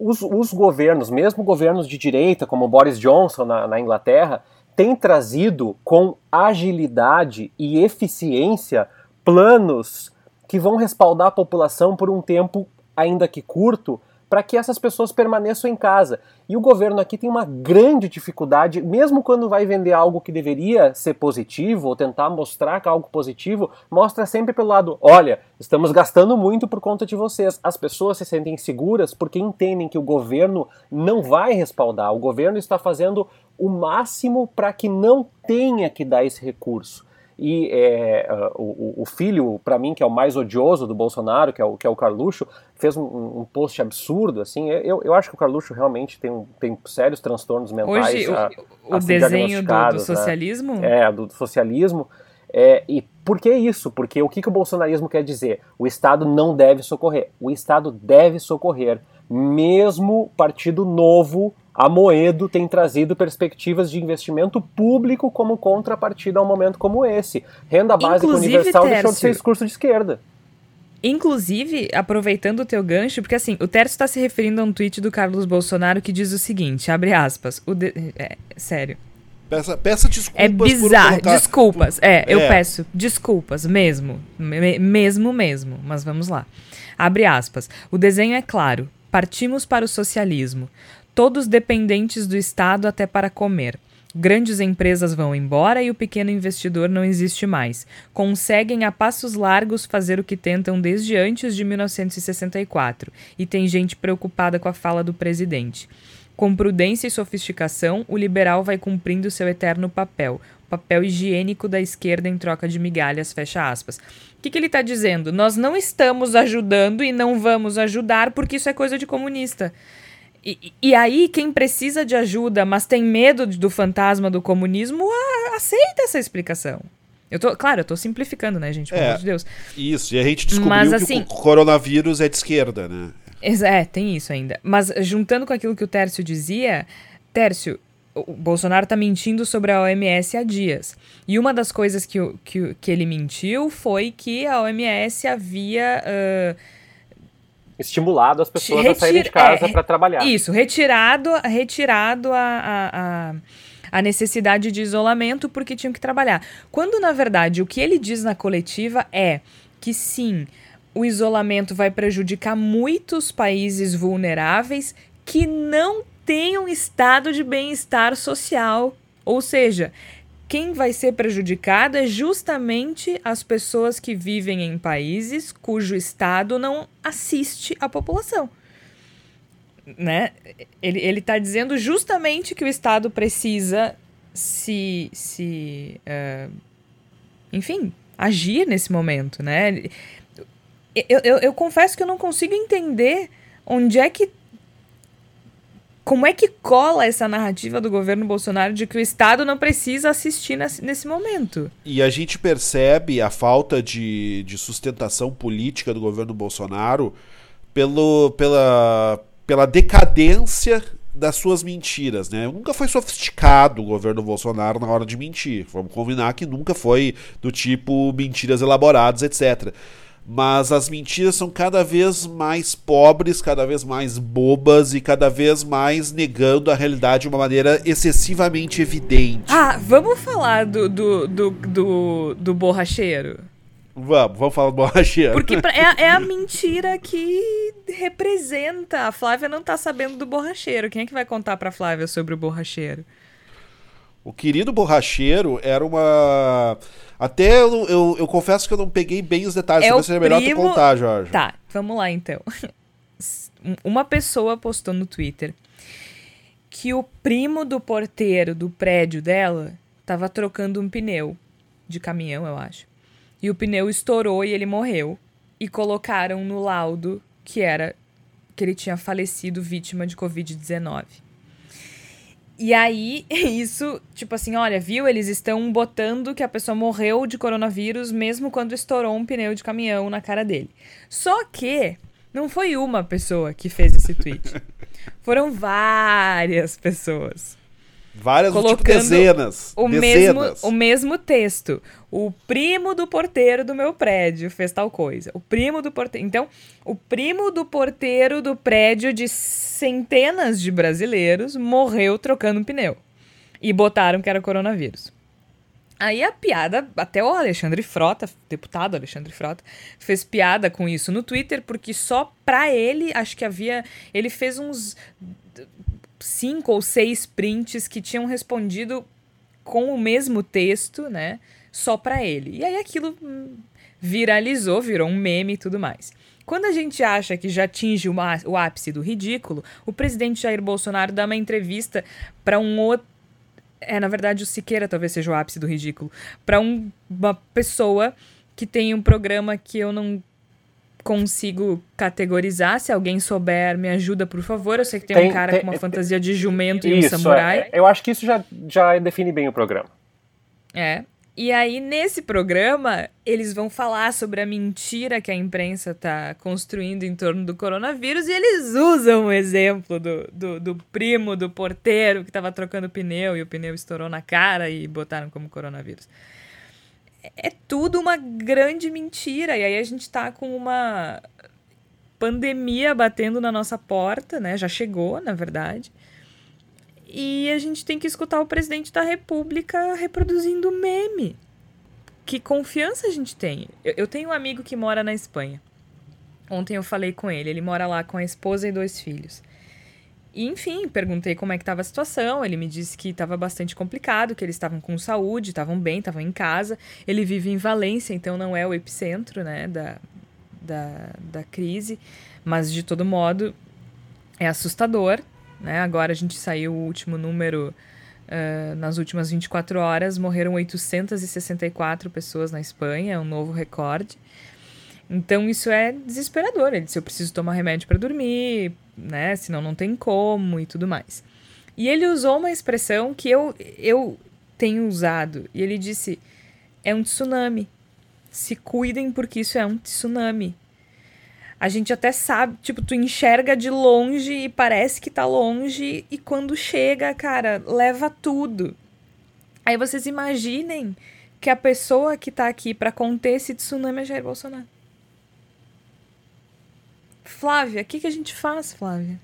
os, os, governos, mesmo governos de direita, como Boris Johnson na, na Inglaterra, têm trazido com agilidade e eficiência planos que vão respaldar a população por um tempo, ainda que curto, para que essas pessoas permaneçam em casa. E o governo aqui tem uma grande dificuldade, mesmo quando vai vender algo que deveria ser positivo, ou tentar mostrar que é algo positivo, mostra sempre pelo lado: olha, estamos gastando muito por conta de vocês. As pessoas se sentem seguras porque entendem que o governo não vai respaldar, o governo está fazendo o máximo para que não tenha que dar esse recurso e é, uh, o, o, filho, para mim, que é o mais odioso do Bolsonaro, que é o, que é o Carluxo, fez um, um post absurdo, assim, eu, eu acho que o Carluxo realmente tem, tem sérios transtornos mentais. Hoje, a, o, o desenho do, do, né? socialismo? Né? É, do, do socialismo. É, e por que isso? Porque o que, que o bolsonarismo quer dizer? O Estado não deve socorrer. O Estado deve socorrer. Mesmo Partido Novo a Moedo tem trazido perspectivas de investimento público como contrapartida a um momento como esse. Renda básica Inclusive, universal Tércio, deixou de ser discurso de esquerda. Inclusive, aproveitando o teu gancho, porque assim, o Tércio está se referindo a um tweet do Carlos Bolsonaro que diz o seguinte, abre aspas, o de... é, sério. Peça, peça desculpas. É bizarro, colocar... desculpas, é, é, eu peço desculpas, mesmo, me, mesmo, mesmo, mas vamos lá. Abre aspas, o desenho é claro, partimos para o socialismo todos dependentes do Estado até para comer. Grandes empresas vão embora e o pequeno investidor não existe mais. Conseguem a passos largos fazer o que tentam desde antes de 1964. E tem gente preocupada com a fala do presidente. Com prudência e sofisticação, o liberal vai cumprindo seu eterno papel, papel higiênico da esquerda em troca de migalhas, fecha aspas. O que, que ele está dizendo? Nós não estamos ajudando e não vamos ajudar porque isso é coisa de comunista. E, e, aí, quem precisa de ajuda, mas tem medo do fantasma do comunismo, aceita essa explicação. Eu tô, claro, eu tô simplificando, né, gente? Pelo é, amor de Deus. Isso, e a gente descobriu mas, assim, que o coronavírus é de esquerda, né? É, tem isso ainda. Mas juntando com aquilo que o Tércio dizia, Tércio, o Bolsonaro tá mentindo sobre a OMS há dias. E uma das coisas que, que, que ele mentiu foi que a OMS havia. Uh, estimulado as pessoas a saírem de casa é, para trabalhar. Isso, retirado, retirado a, a, a, necessidade de isolamento porque tinham que trabalhar. Quando, na verdade, o que ele diz na coletiva é que sim, o isolamento vai prejudicar muitos países vulneráveis que não têm um estado de bem-estar social. Ou seja, quem vai ser prejudicado é justamente as pessoas que vivem em países cujo Estado não assiste a população. Né? Ele está dizendo justamente que o Estado precisa se. se uh, enfim, agir nesse momento. Né? eu, eu, eu confesso que eu não consigo entender onde é que como é que cola essa narrativa do governo Bolsonaro de que o Estado não precisa assistir nesse, momento? E a gente percebe a falta de, de sustentação política do governo Bolsonaro pelo, pela, pela decadência das suas mentiras, né? Nunca foi sofisticado o governo Bolsonaro na hora de mentir. Vamos combinar que nunca foi do tipo mentiras elaboradas, etc mas as mentiras são cada vez mais pobres, cada vez mais bobas e cada vez mais negando a realidade de uma maneira excessivamente evidente. Ah, vamos falar do, do, do, do, do borracheiro? Vamos, vamos falar do borracheiro. Porque é, é, a *laughs* mentira que representa. A Flávia não tá sabendo do borracheiro. Quem é que vai contar pra Flávia sobre o borracheiro? O querido borracheiro era uma. Até eu, eu, eu, confesso que eu não peguei bem os detalhes, é talvez seja melhor tu contar, Jorge. Tá, vamos lá então. Uma pessoa postou no Twitter que o primo do porteiro do prédio dela estava trocando um pneu de caminhão, eu acho. E o pneu estourou e ele morreu. E colocaram no laudo que era que ele tinha falecido vítima de Covid-19. E aí, *laughs* isso, tipo assim, olha, viu? Eles estão botando que a pessoa morreu de coronavírus mesmo quando estourou um pneu de caminhão na cara dele. Só que não foi uma pessoa que fez esse tweet. *laughs* Foram várias pessoas. Várias, tipo, colocando tipo dezenas. O, dezenas. Mesmo, o mesmo texto. O primo do porteiro do meu prédio fez tal coisa. O primo do porteiro. Então, o primo do porteiro do prédio de centenas de brasileiros morreu trocando um pneu. E botaram que era coronavírus. Aí a piada, até o Alexandre Frota, deputado Alexandre Frota, fez piada com isso no Twitter, porque só pra ele, acho que havia. Ele fez uns cinco ou seis prints que tinham respondido com o mesmo texto, né? Só para ele. E aí aquilo hum, viralizou, virou um meme e tudo mais. Quando a gente acha que já atinge o ápice do ridículo, o presidente Jair Bolsonaro dá uma entrevista para um outro. É, na verdade, o Siqueira talvez seja o ápice do ridículo. Para um, uma pessoa que tem um programa que eu não consigo categorizar. Se alguém souber, me ajuda, por favor. Eu sei que tem, tem um cara tem, com uma tem, fantasia de jumento isso, e um samurai. É, eu acho que isso já, já define bem o programa. É. E aí, nesse programa, eles vão falar sobre a mentira que a imprensa está construindo em torno do coronavírus e eles usam o exemplo do, do, do primo do porteiro que estava trocando pneu e o pneu estourou na cara e botaram como coronavírus é tudo uma grande mentira. E aí a gente tá com uma pandemia batendo na nossa porta, né? Já chegou, na verdade. E a gente tem que escutar o presidente da República reproduzindo meme. Que confiança a gente tem? Eu, eu tenho um amigo que mora na Espanha. Ontem eu falei com ele. Ele mora lá com a esposa e dois filhos. E, enfim, perguntei como é que estava a situação. Ele me disse que estava bastante complicado, que eles estavam com saúde, estavam bem, estavam em casa. Ele vive em Valência, então não é o epicentro né, da, da, da crise. Mas, de todo modo, é assustador. Né? Agora a gente saiu o último número. Uh, nas últimas 24 horas, morreram 864 pessoas na Espanha, é um novo recorde. Então isso é desesperador. Ele disse: eu preciso tomar remédio para dormir, né? Senão não tem como e tudo mais. E ele usou uma expressão que eu, eu tenho usado. E ele disse: é um tsunami. Se cuidem porque isso é um tsunami. A gente até sabe, tipo, tu enxerga de longe e parece que tá longe, e quando chega, cara, leva tudo. Aí vocês imaginem que a pessoa que tá aqui para conter esse tsunami é Jair Bolsonaro. Flávia, o que, que a gente faz, Flávia?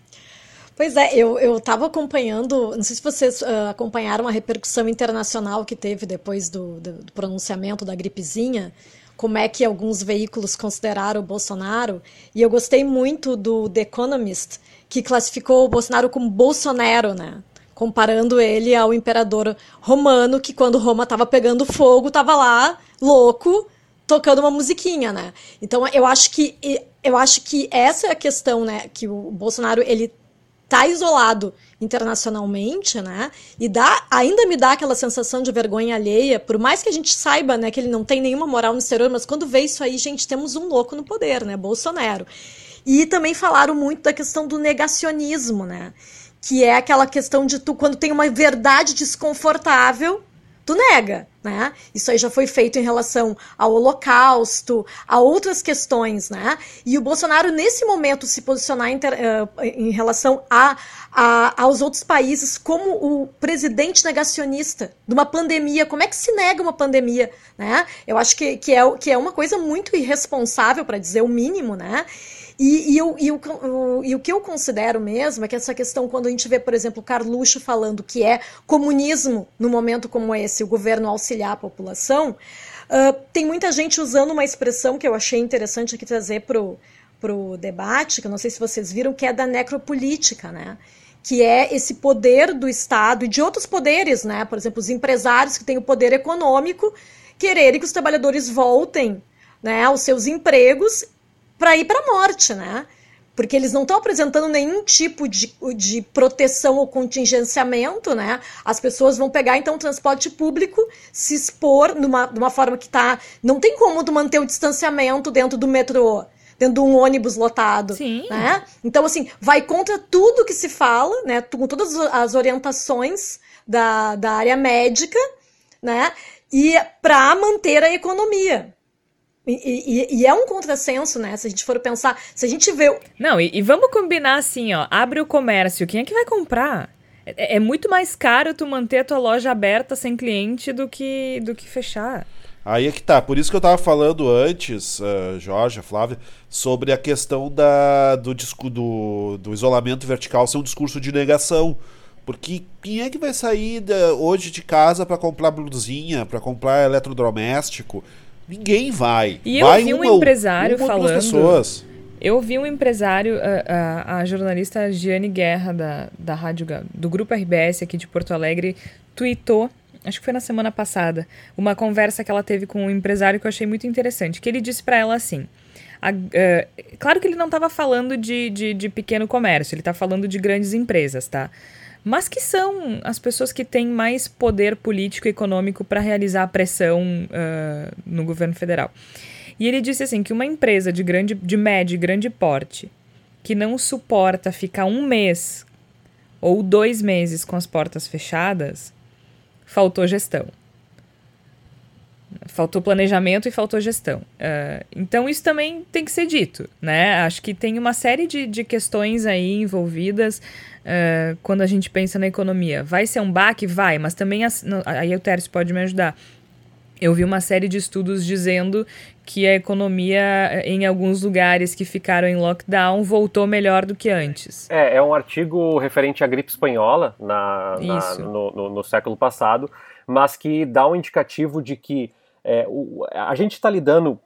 Pois é, eu estava acompanhando, não sei se vocês uh, acompanharam a repercussão internacional que teve depois do, do, do, pronunciamento da gripezinha, como é que alguns veículos consideraram o Bolsonaro, e eu gostei muito do The Economist, que classificou o Bolsonaro como Bolsonaro, né? Comparando ele ao imperador romano, que quando Roma estava pegando fogo, estava lá, louco, tocando uma musiquinha, né? Então eu acho que eu acho que essa é a questão, né? Que o Bolsonaro ele tá isolado internacionalmente, né? E dá, ainda me dá aquela sensação de vergonha alheia, por mais que a gente saiba, né, que ele não tem nenhuma moral no exterior, mas quando vê isso aí, gente, temos um louco no poder, né? Bolsonaro. E também falaram muito da questão do negacionismo, né? Que é aquela questão de tu, quando tem uma verdade desconfortável, tu nega, né? Isso aí já foi feito em relação ao Holocausto, a outras questões, né? E o Bolsonaro, nesse momento, se posicionar em, uh, em relação a, a, aos outros países como o presidente negacionista de uma pandemia. Como é que se nega uma pandemia, né? Eu acho que, que, é, que é uma coisa muito irresponsável, para dizer o mínimo, né? E, e, eu, e, o, o, e o que eu considero mesmo é que essa questão, quando a gente vê, por exemplo, Carluxo falando que é comunismo no momento como esse, o governo auxiliar a população, uh, tem muita gente usando uma expressão que eu achei interessante aqui trazer para o debate, que eu não sei se vocês viram, que é da necropolítica, né? que é esse poder do Estado e de outros poderes, né? Por exemplo, os empresários que têm o poder econômico quererem que os trabalhadores voltem né, aos seus empregos para ir para a morte, né? Porque eles não estão apresentando nenhum tipo de, de proteção ou contingenciamento, né? As pessoas vão pegar, então, o transporte público, se expor numa, de uma forma que tá. Não tem como tu manter o distanciamento dentro do metrô dentro de um ônibus lotado. Sim. Né? Então, assim, vai contra tudo que se fala, né? Com todas as orientações da, da área médica, né? E para manter a economia. E, e, e, é um contrassenso, né? Se a gente for pensar, se a gente vê. Não, e, e vamos combinar assim, ó. Abre o comércio, quem é que vai comprar? É, é, muito mais caro tu manter a tua loja aberta sem cliente do que, do que fechar. Aí é que tá. Por isso que eu tava falando antes, uh, Jorge, Flávia, sobre a questão da, do, do, do isolamento vertical ser um discurso de negação. Porque quem é que vai sair da, hoje de casa para comprar blusinha, para comprar eletrodoméstico? Ninguém vai. E vai eu vi um uma, empresário uma falando. Pessoas. Eu vi um empresário, a, a, a, jornalista Giane Guerra, da, da rádio, do Grupo RBS aqui de Porto Alegre, tweetou, acho que foi na semana passada, uma conversa que ela teve com um empresário que eu achei muito interessante. Que ele disse para ela assim. A, uh, claro que ele não estava falando de, de, de pequeno comércio, ele está falando de grandes empresas, tá? Mas que são as pessoas que têm mais poder político e econômico para realizar a pressão uh, no governo federal. E ele disse assim que uma empresa de grande, de médio e grande porte que não suporta ficar um mês ou dois meses com as portas fechadas, faltou gestão. Faltou planejamento e faltou gestão. Uh, então, isso também tem que ser dito, né? Acho que tem uma série de, de questões aí envolvidas uh, quando a gente pensa na economia. Vai ser um baque? Vai, mas também, as, no, aí o Tércio pode me ajudar. Eu vi uma série de estudos dizendo que a economia em alguns lugares que ficaram em lockdown voltou melhor do que antes. É, é um artigo referente à gripe espanhola na, na no, no, no século passado, mas que dá um indicativo de que é, o, a gente está lidando.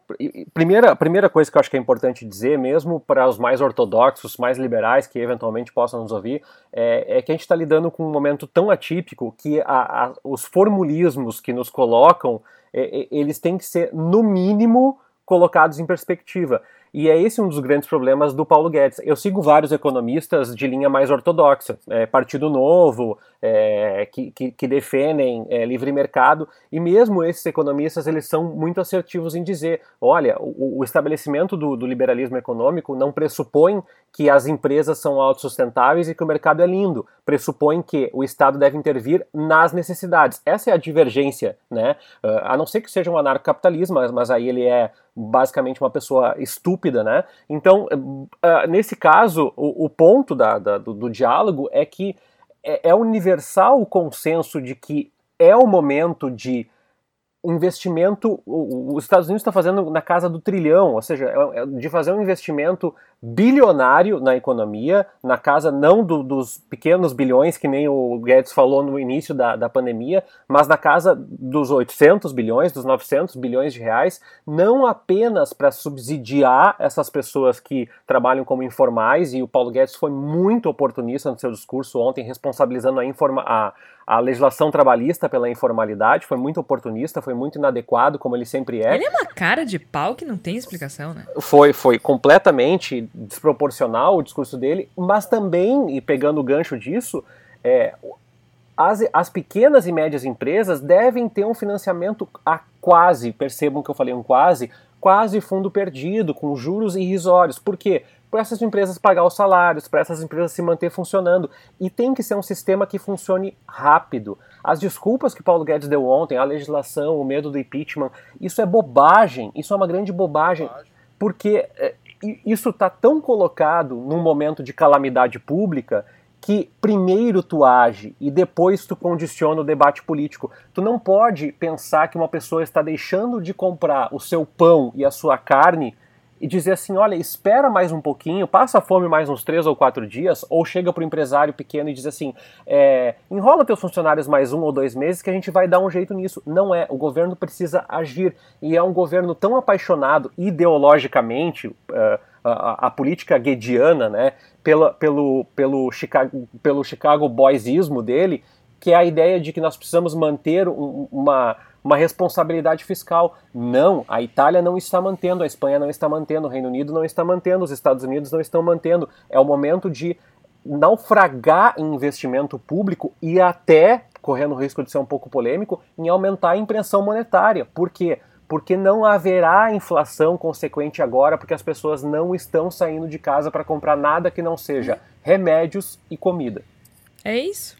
Primeira, primeira coisa que eu acho que é importante dizer, mesmo para os mais ortodoxos, mais liberais que eventualmente possam nos ouvir, é, é que a gente está lidando com um momento tão atípico que a, a, os formulismos que nos colocam, é, é, eles têm que ser, no mínimo, colocados em perspectiva. E é esse um dos grandes problemas do Paulo Guedes. Eu sigo vários economistas de linha mais ortodoxa, é, Partido Novo, é, que, que, que, defendem é, livre mercado, e mesmo esses economistas eles são muito assertivos em dizer: olha, o, o estabelecimento do, do, liberalismo econômico não pressupõe que as empresas são autossustentáveis e que o mercado é lindo, pressupõe que o Estado deve intervir nas necessidades. Essa é a divergência, né? Uh, a não ser que seja um anarcocapitalismo, mas, mas aí ele é basicamente uma pessoa estúpida, né? Então, uh, nesse caso, o, o ponto da, da, do, do, diálogo é que é, é universal o consenso de que é o momento de investimento, os Estados Unidos está fazendo na casa do trilhão, ou seja, é, é de fazer um investimento bilionário na economia, na casa não do, dos pequenos bilhões, que nem o Guedes falou no início da, da pandemia, mas na casa dos 800 bilhões, dos 900 bilhões de reais, não apenas para subsidiar essas pessoas que trabalham como informais, e o Paulo Guedes foi muito oportunista no seu discurso ontem, responsabilizando a, informa a, a legislação trabalhista pela informalidade, foi muito oportunista, foi muito inadequado, como ele sempre é. Ele é uma cara de pau que não tem explicação, né? Foi, foi completamente desproporcional o discurso dele, mas também, e pegando o gancho disso, É, as, as pequenas e médias empresas devem ter um financiamento a quase, percebam que eu falei um quase, quase fundo perdido, com juros irrisórios. Por quê? Para essas empresas pagar os salários, para essas empresas se manter funcionando. E tem que ser um sistema que funcione rápido. As desculpas que Paulo Guedes deu ontem, a legislação, o medo do impeachment, isso é bobagem, isso é uma grande bobagem, porque é, isso está tão colocado num momento de calamidade pública que primeiro tu age e depois tu condiciona o debate político. Tu não pode pensar que uma pessoa está deixando de comprar o seu pão e a sua carne e dizer assim, olha, espera mais um pouquinho, passa fome mais uns três ou quatro dias, ou chega para o empresário pequeno e diz assim, é, enrola teus funcionários mais um ou dois meses que a gente vai dar um jeito nisso. Não é, o governo precisa agir e é um governo tão apaixonado ideologicamente, uh, a, a, política guediana, né, pela, pelo, pelo, Chicago, pelo Chicago Boysismo dele, que é a ideia de que nós precisamos manter um, uma uma responsabilidade fiscal. Não, a Itália não está mantendo, a Espanha não está mantendo, o Reino Unido não está mantendo, os Estados Unidos não estão mantendo. É o momento de naufragar em investimento público e até, correndo o risco de ser um pouco polêmico, em aumentar a impressão monetária. Por quê? Porque não haverá inflação consequente agora, porque as pessoas não estão saindo de casa para comprar nada que não seja remédios e comida. É isso.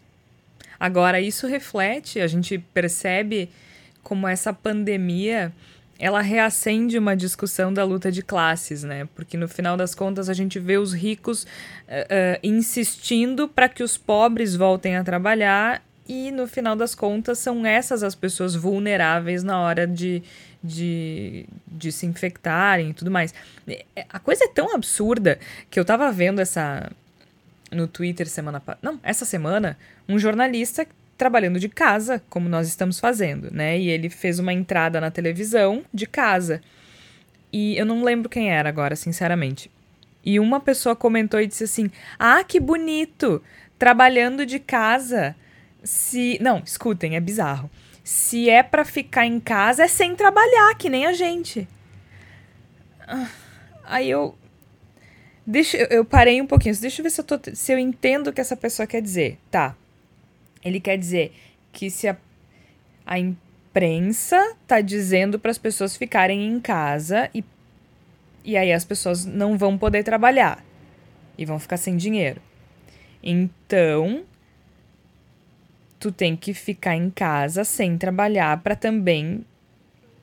Agora, isso reflete, a gente percebe como essa pandemia ela reacende uma discussão da luta de classes, né? Porque no final das contas a gente vê os ricos uh, uh, insistindo para que os pobres voltem a trabalhar e no final das contas são essas as pessoas vulneráveis na hora de, de, de se infectarem e tudo mais. A coisa é tão absurda que eu tava vendo essa no Twitter semana não essa semana um jornalista trabalhando de casa, como nós estamos fazendo, né? E ele fez uma entrada na televisão de casa. E eu não lembro quem era agora, sinceramente. E uma pessoa comentou e disse assim: "Ah, que bonito! Trabalhando de casa. Se, não, escutem, é bizarro. Se é para ficar em casa é sem trabalhar, que nem a gente." Ah, aí eu Deixa, eu parei um pouquinho. Deixa eu ver se eu, tô, se eu entendo o que essa pessoa quer dizer. Tá. Ele quer dizer que se a, a imprensa está dizendo para as pessoas ficarem em casa e, e aí as pessoas não vão poder trabalhar e vão ficar sem dinheiro. Então, tu tem que ficar em casa sem trabalhar para também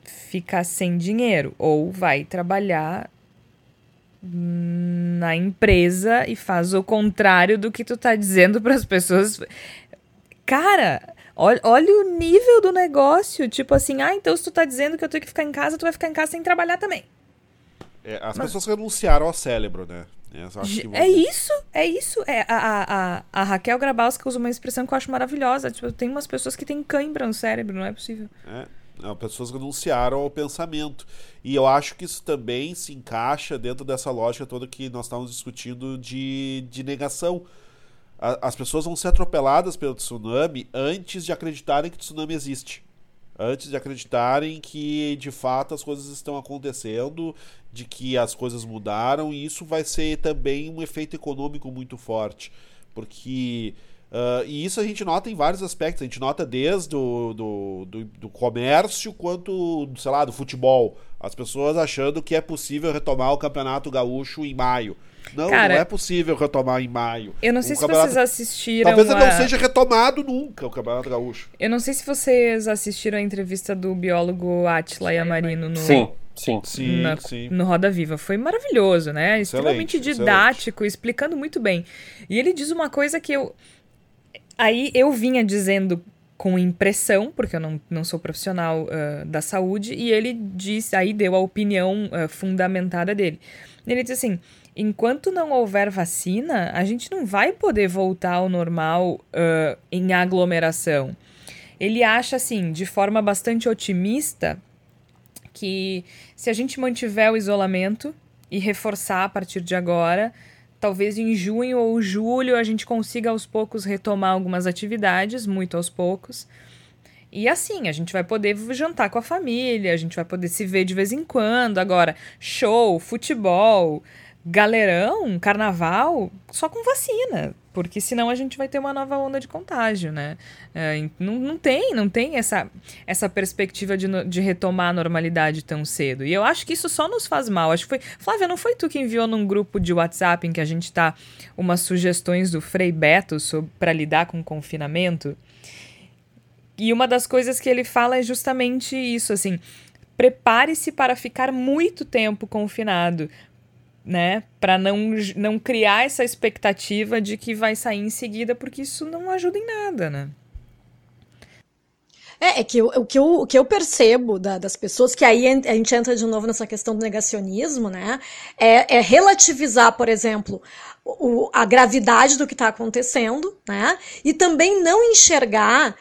ficar sem dinheiro ou vai trabalhar na empresa e faz o contrário do que tu tá dizendo para as pessoas Cara, olha, olha o nível do negócio. Tipo assim, ah, então se tu tá dizendo que eu tenho que ficar em casa, tu vai ficar em casa sem trabalhar também. É, as Mas... pessoas renunciaram ao cérebro, né? É, é isso, é isso. É, a, a, a Raquel Grabowska usa uma expressão que eu acho maravilhosa. Tipo, tem umas pessoas que têm cãibra no cérebro, não é possível. É, as pessoas renunciaram ao pensamento. E eu acho que isso também se encaixa dentro dessa lógica toda que nós estávamos discutindo de, de negação a, as pessoas vão ser atropeladas pelo tsunami antes de acreditarem que o tsunami existe. Antes de acreditarem que de fato as coisas estão acontecendo, de que as coisas mudaram, e isso vai ser também um efeito econômico muito forte. Porque Uh, e isso a gente nota em vários aspectos. A gente nota desde do, do, do, do, comércio quanto, sei lá, do futebol. As pessoas achando que é possível retomar o campeonato gaúcho em maio. Não, Cara, não é possível retomar em maio. Eu não sei se vocês assistiram. Talvez a... não seja retomado nunca o Campeonato Gaúcho. Eu não sei se vocês assistiram a entrevista do biólogo Atila Yamarino no. Sim. Sim, sim, na, sim. no Roda Viva. Foi maravilhoso, né? Extremamente excelente, didático, excelente. explicando muito bem. E ele diz uma coisa que eu. Aí eu vinha dizendo com impressão, porque eu não, não sou profissional uh, da saúde, e ele disse, aí deu a opinião uh, fundamentada dele. Ele disse assim: enquanto não houver vacina, a gente não vai poder voltar ao normal uh, em aglomeração. Ele acha, assim, de forma bastante otimista, que se a gente mantiver o isolamento e reforçar a partir de agora, talvez em junho ou julho a gente consiga aos poucos retomar algumas atividades, muito aos poucos. E assim, a gente vai poder jantar com a família, a gente vai poder se ver de vez em quando. Agora, show, futebol, galerão, carnaval, só com vacina. Porque senão a gente vai ter uma nova onda de contágio, né? É, não, não tem, não tem essa, essa perspectiva de, de retomar a normalidade tão cedo. E eu acho que isso só nos faz mal. Acho que foi. Flávia, não foi tu que enviou num grupo de WhatsApp em que a gente tá umas sugestões do Frei Beto para lidar com o confinamento? E uma das coisas que ele fala é justamente isso, assim. Prepare-se para ficar muito tempo confinado, né? Para não, não criar essa expectativa de que vai sair em seguida, porque isso não ajuda em nada, né? É, é que o, que eu, o que eu percebo da, das pessoas, que aí a gente entra de novo nessa questão do negacionismo, né? É, é relativizar, por exemplo, o, a gravidade do que está acontecendo, né? E também não enxergar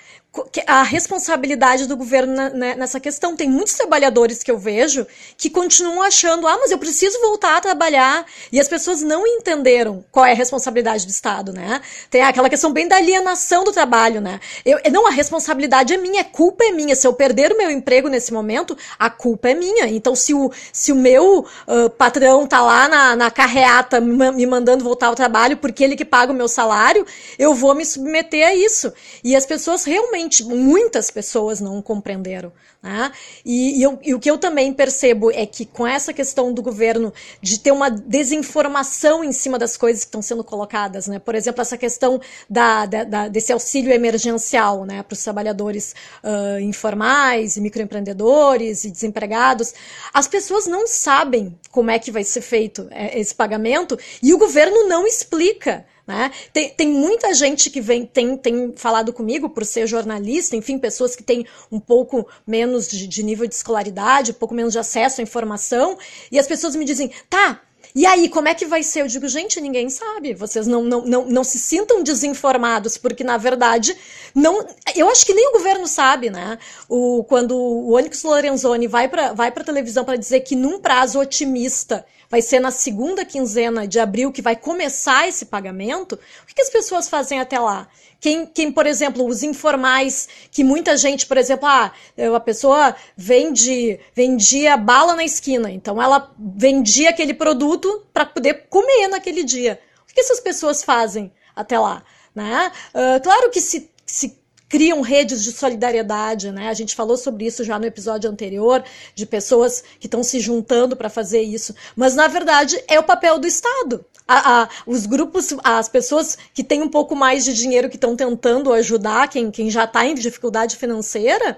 a responsabilidade do governo né, nessa questão. Tem muitos trabalhadores que eu vejo que continuam achando, ah, mas eu preciso voltar a trabalhar. E as pessoas não entenderam qual é a responsabilidade do Estado, né? Tem aquela questão bem da alienação do trabalho, né? Eu, não, a responsabilidade é minha, a culpa é minha. Se eu perder o meu emprego nesse momento, a culpa é minha. Então, se o, se o meu uh, patrão tá lá na, na carreata me mandando voltar ao trabalho porque ele que paga o meu salário, eu vou me submeter a isso. E as pessoas realmente realmente muitas pessoas não compreenderam. Né? E, e, eu, e, o que eu também percebo é que com essa questão do governo de ter uma desinformação em cima das coisas que estão sendo colocadas, né? por exemplo, essa questão da, da, da desse auxílio emergencial né? para os trabalhadores uh, informais, microempreendedores e desempregados, as pessoas não sabem como é que vai ser feito é, esse pagamento e o governo não explica. Né? Tem, tem muita gente que vem, tem, tem falado comigo por ser jornalista, enfim, pessoas que têm um pouco menos de, de nível de escolaridade, um pouco menos de acesso à informação, e as pessoas me dizem, tá, e aí, como é que vai ser? Eu digo, gente, ninguém sabe. Vocês não, não, não, não se sintam desinformados, porque, na verdade, não. Eu acho que nem o governo sabe, né? O, quando o Onyx Lorenzoni vai para vai a televisão para dizer que, num prazo otimista, vai ser na segunda quinzena de abril que vai começar esse pagamento, o que, que as pessoas fazem até lá? Quem, quem, por exemplo, os informais, que muita gente, por exemplo, ah, a pessoa vende, vendia bala na esquina, então ela vendia aquele produto para poder comer naquele dia. O que essas pessoas fazem até lá? Né? Uh, claro que se, se criam redes de solidariedade, né? A gente falou sobre isso já no episódio anterior, de pessoas que estão se juntando para fazer isso. Mas, na verdade, é o papel do Estado. A, a, os grupos, as pessoas que têm um pouco mais de dinheiro que estão tentando ajudar quem, quem já está em dificuldade financeira,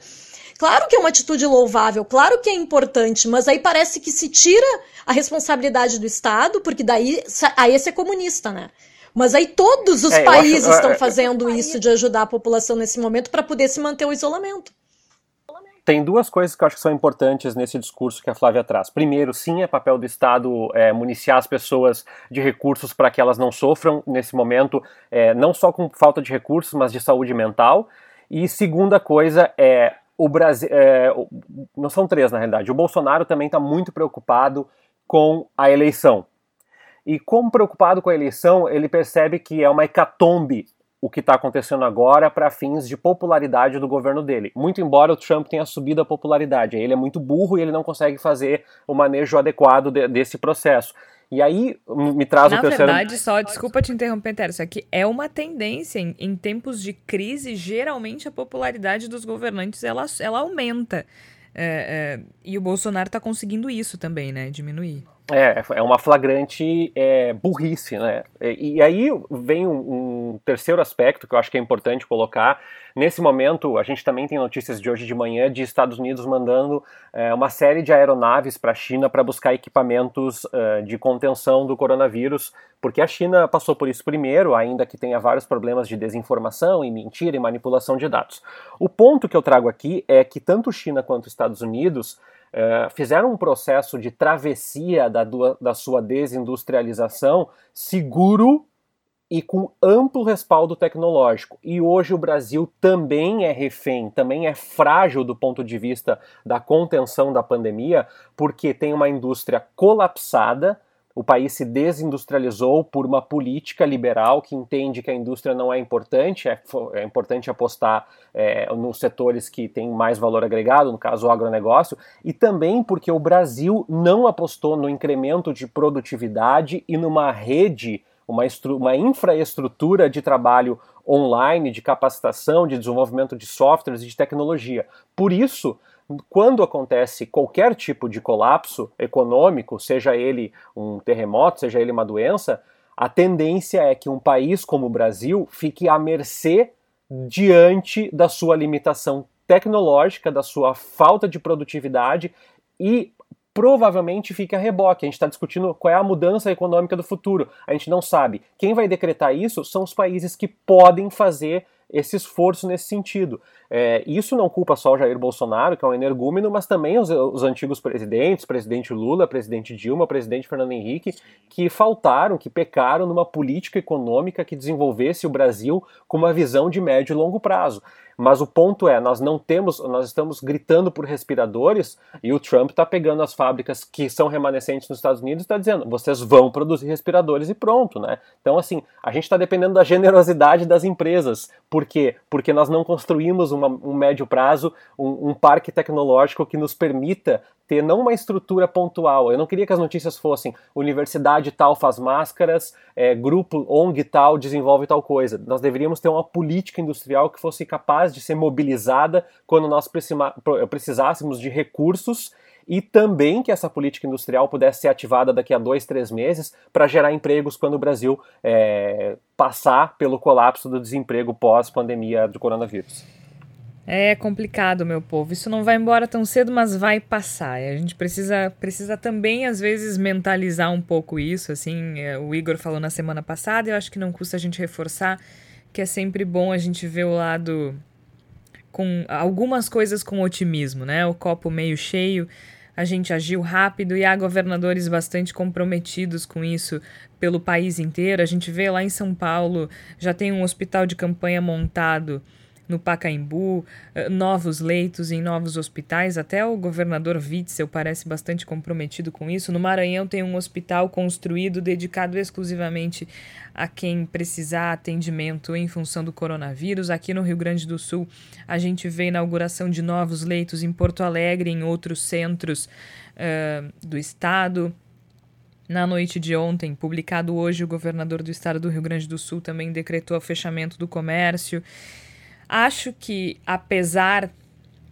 Claro que é uma atitude louvável, claro que é importante, mas aí parece que se tira a responsabilidade do Estado, porque daí aí é comunista, né? Mas aí todos os é, países acho, estão fazendo isso de ajudar a população nesse momento para poder se manter o isolamento. Tem duas coisas que eu acho que são importantes nesse discurso que a Flávia traz. Primeiro, sim, é papel do Estado é, municiar as pessoas de recursos para que elas não sofram nesse momento, é, não só com falta de recursos, mas de saúde mental. E segunda coisa é o Brasil. É, não são três, na realidade. O Bolsonaro também está muito preocupado com a eleição. E como preocupado com a eleição, ele percebe que é uma hecatombe o que está acontecendo agora para fins de popularidade do governo dele. Muito embora o Trump tenha subido a popularidade, ele é muito burro e ele não consegue fazer o manejo adequado de, desse processo. E aí me traz Na o terceiro. Na verdade, só desculpa te interromper, Tero, isso aqui é uma tendência em, em, tempos de crise. Geralmente a popularidade dos governantes ela, ela aumenta. É, é, e o Bolsonaro está conseguindo isso também, né? Diminuir. É, é uma flagrante é, burrice, né? E, e aí vem um, um, terceiro aspecto que eu acho que é importante colocar. Nesse momento, a gente também tem notícias de hoje de manhã de Estados Unidos mandando é, uma série de aeronaves para a China para buscar equipamentos uh, de contenção do coronavírus, porque a China passou por isso primeiro, ainda que tenha vários problemas de desinformação e mentira e manipulação de dados. O ponto que eu trago aqui é que tanto China quanto Estados Unidos Uh, fizeram um processo de travessia da, da sua desindustrialização seguro e com amplo respaldo tecnológico. E hoje o Brasil também é refém, também é frágil do ponto de vista da contenção da pandemia, porque tem uma indústria colapsada, o país se desindustrializou por uma política liberal que entende que a indústria não é importante, é, é importante apostar é, nos setores que têm mais valor agregado, no caso o agronegócio, e também porque o Brasil não apostou no incremento de produtividade e numa rede, uma, uma infraestrutura de trabalho online, de capacitação, de desenvolvimento de softwares e de tecnologia. Por isso, quando acontece qualquer tipo de colapso econômico, seja ele um terremoto, seja ele uma doença, a tendência é que um país como o Brasil fique à mercê diante da sua limitação tecnológica, da sua falta de produtividade e provavelmente fique a reboque. A gente está discutindo qual é a mudança econômica do futuro. A gente não sabe. Quem vai decretar isso são os países que podem fazer esse esforço nesse sentido. É, isso não culpa só o Jair Bolsonaro, que é um energúmeno, mas também os, os, antigos presidentes, presidente Lula, presidente Dilma, presidente Fernando Henrique, que faltaram, que pecaram numa política econômica que desenvolvesse o Brasil com uma visão de médio e longo prazo. Mas o ponto é, nós não temos, nós estamos gritando por respiradores e o Trump está pegando as fábricas que são remanescentes nos Estados Unidos e está dizendo, vocês vão produzir respiradores e pronto, né? Então, assim, a gente está dependendo da generosidade das empresas. Por quê? Porque nós não construímos uma, um médio prazo, um, um parque tecnológico que nos permita ter não uma estrutura pontual. Eu não queria que as notícias fossem universidade tal faz máscaras, é, grupo ONG tal desenvolve tal coisa. Nós deveríamos ter uma política industrial que fosse capaz de ser mobilizada quando nós precisássemos de recursos e também que essa política industrial pudesse ser ativada daqui a dois, três meses para gerar empregos quando o Brasil é, passar pelo colapso do desemprego pós-pandemia do coronavírus. É complicado, meu povo. Isso não vai embora tão cedo, mas vai passar. A gente precisa, precisa também, às vezes, mentalizar um pouco isso. Assim, é, o Igor falou na semana passada, eu acho que não custa a gente reforçar que é sempre bom a gente ver o lado com algumas coisas com otimismo, né? O copo meio cheio. A gente agiu rápido e há governadores bastante comprometidos com isso pelo país inteiro. A gente vê lá em São Paulo, já tem um hospital de campanha montado no Pacaembu, eh, novos leitos em novos hospitais. Até o governador Witzel parece bastante comprometido com isso. No Maranhão tem um hospital construído dedicado exclusivamente a quem precisar atendimento em função do coronavírus. Aqui no Rio Grande do Sul, a gente vê a inauguração de novos leitos em Porto Alegre, em outros centros uh, do estado. Na noite de ontem, publicado hoje, o governador do estado do Rio Grande do Sul também decretou o fechamento do comércio. Acho que, apesar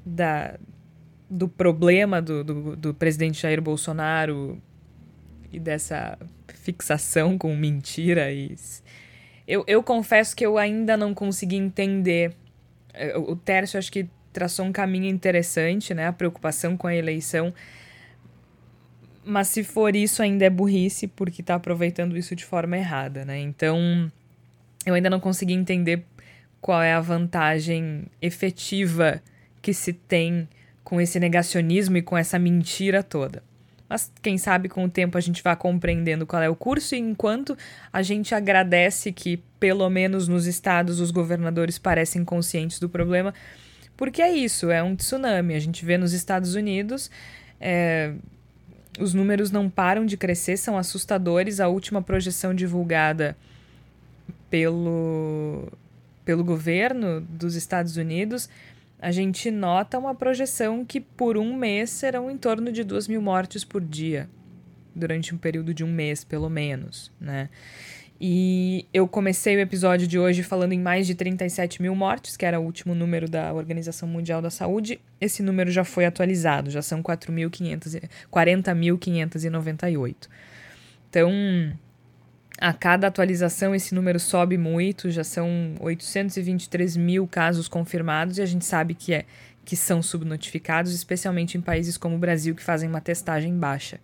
da, do problema do, do, do presidente Jair Bolsonaro e dessa fixação com mentira, eu, eu confesso que eu ainda não consegui entender. É, o Tércio acho que traçou um caminho interessante, né? A preocupação com a eleição. Mas se for isso, ainda é burrice, porque está aproveitando isso de forma errada, né? Então, eu ainda não consegui entender qual é a vantagem efetiva que se tem com esse negacionismo e com essa mentira toda. Mas quem sabe com o tempo a gente vai compreendendo qual é o curso e enquanto a gente agradece que pelo menos nos estados os governadores parecem conscientes do problema, porque é isso, é um tsunami. A gente vê nos Estados Unidos é, os números não param de crescer, são assustadores. A última projeção divulgada pelo pelo governo dos Estados Unidos, a gente nota uma projeção que por um mês serão em torno de 2 mil mortes por dia, durante um período de um mês, pelo menos, né? E eu comecei o episódio de hoje falando em mais de 37 mil mortes, que era o último número da Organização Mundial da Saúde. Esse número já foi atualizado, já são 40.598. Então, a cada atualização, esse número sobe muito, já são 823 mil casos confirmados, e a gente sabe que, é, que são subnotificados, especialmente em países como o Brasil, que fazem uma testagem baixa.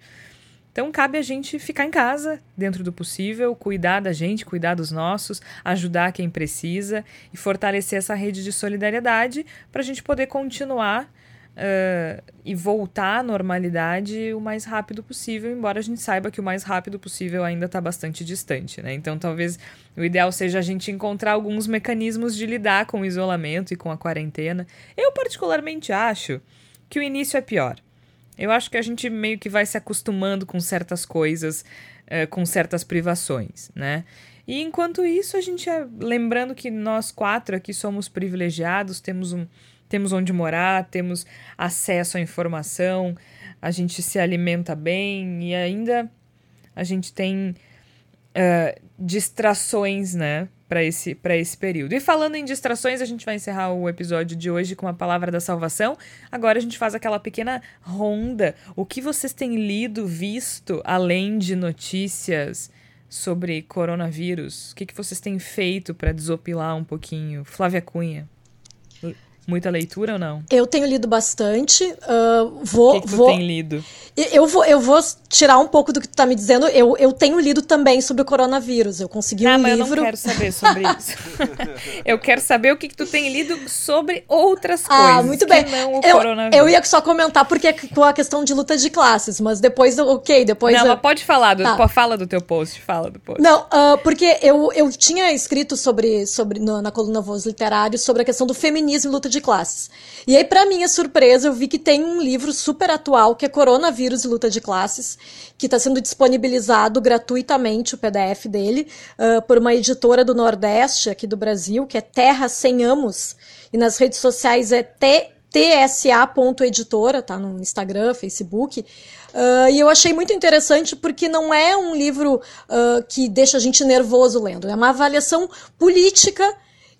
Então, cabe a gente ficar em casa, dentro do possível, cuidar da gente, cuidar dos nossos, ajudar quem precisa e fortalecer essa rede de solidariedade para a gente poder continuar uh, e voltar à normalidade o mais rápido possível, embora a gente saiba que o mais rápido possível ainda está bastante distante, né? Então talvez o ideal seja a gente encontrar alguns mecanismos de lidar com o isolamento e com a quarentena. Eu particularmente acho que o início é pior. Eu acho que a gente meio que vai se acostumando com certas coisas uh, com certas privações, né? E enquanto isso, a gente é, lembrando que nós quatro aqui somos privilegiados, temos um temos onde morar, temos acesso à informação, a gente se alimenta bem e ainda a gente tem uh, distrações, né? para esse, esse período. E falando em distrações, a gente vai encerrar o episódio de hoje com a palavra da salvação. Agora a gente faz aquela pequena ronda. O que vocês têm lido, visto, além de notícias sobre coronavírus? O que, que vocês têm feito para desopilar um pouquinho? Flávia Cunha. Muita leitura ou não? Eu tenho lido bastante. Uh, vou, o que, que vou... tem lido? Eu vou, eu vou tirar um pouco do que tu tá me dizendo. Eu, eu tenho lido também sobre o coronavírus. Eu consegui ah, um mas livro. Eu não quero saber sobre isso. *laughs* eu quero saber o que, que tu tem lido sobre outras ah, coisas. Ah, muito bem. não o eu, coronavírus. eu ia só comentar porque é com a questão de luta de classes, mas depois, ok, depois. Não, eu... mas pode falar, do, tá. fala do teu post, fala do post. Não, uh, porque eu, eu tinha escrito sobre, sobre na, na coluna Voz Literários sobre a questão do feminismo e luta de classes. E aí, para minha surpresa, eu vi que tem um livro super atual que é Coronavírus e Luta de Classes, que está sendo disponibilizado gratuitamente, o PDF dele, uh, por uma editora do Nordeste, aqui do Brasil, que é Terra Sem Amos. E nas redes sociais é T tsa.editora, tá no Instagram, Facebook. Uh, e eu achei muito interessante porque não é um livro uh, que deixa a gente nervoso lendo, é uma avaliação política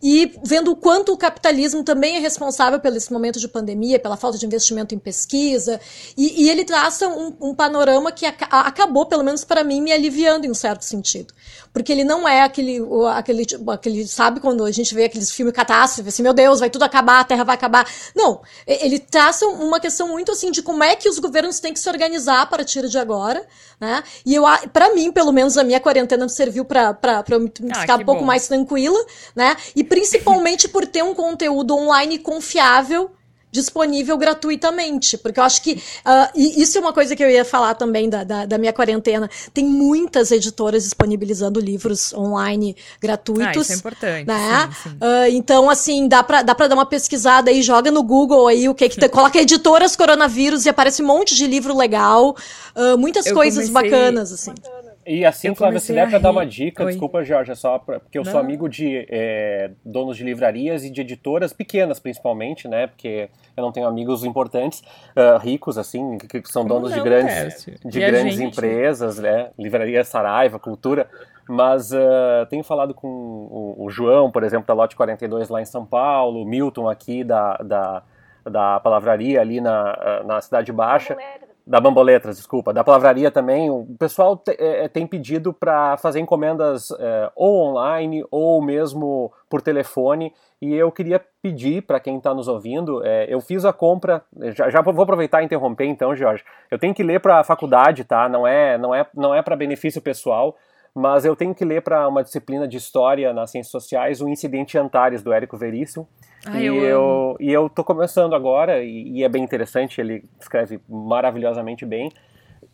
e vendo o quanto o capitalismo também é responsável pelo esse momento de pandemia, pela falta de investimento em pesquisa, e, e ele traça um, um panorama que a, acabou, pelo menos para mim, me aliviando em um certo sentido. Porque ele não é aquele, aquele, tipo, aquele, sabe quando a gente vê aqueles filmes catástrofes, assim, meu Deus, vai tudo acabar, a Terra vai acabar. Não, ele traça uma questão muito assim de como é que os governos têm que se organizar a partir de agora, né? E eu, para mim, pelo menos a minha quarentena serviu para eu ah, ficar um pouco bom. mais tranquila, né? E principalmente por ter um conteúdo online confiável disponível gratuitamente. Porque eu acho que. Uh, e isso é uma coisa que eu ia falar também da, da, da, minha quarentena. Tem muitas editoras disponibilizando livros online gratuitos. Ah, isso é importante. Né? Sim, sim. Uh, então, assim, dá pra, dá pra dar uma pesquisada aí, joga no Google aí o que que tem. *laughs* Coloca editoras coronavírus e aparece um monte de livro legal. Uh, muitas eu coisas comecei... bacanas, assim. E assim, Flávia, se der para dar uma dica, Oi. desculpa, Jorge, é só pra, porque eu Não. sou amigo de é, donos de livrarias e de editoras pequenas, principalmente, né? Porque eu não tenho amigos importantes, uh, ricos, assim, que, que são donos não, de grandes, de grandes empresas, né? Livraria Saraiva, Cultura. Mas uh, tenho falado com o, o, João, por exemplo, da Lote 42 lá em São Paulo, o Milton aqui da, da, da palavraria ali na, na Cidade Baixa da Bamboletras, desculpa, da palavraria também, o pessoal te, é, é tem pedido para fazer encomendas é, ou online ou mesmo por telefone. E eu queria pedir para quem está nos ouvindo, é, eu fiz a compra, já, já, vou aproveitar e interromper então, Jorge. Eu tenho que ler para a faculdade, tá? Não é, não é, não é para benefício pessoal mas eu tenho que ler para uma disciplina de história nas ciências sociais o Incidente Antares do Érico Veríssimo. Ai, e, eu, eu e eu tô começando agora e, e, é bem interessante, ele escreve maravilhosamente bem.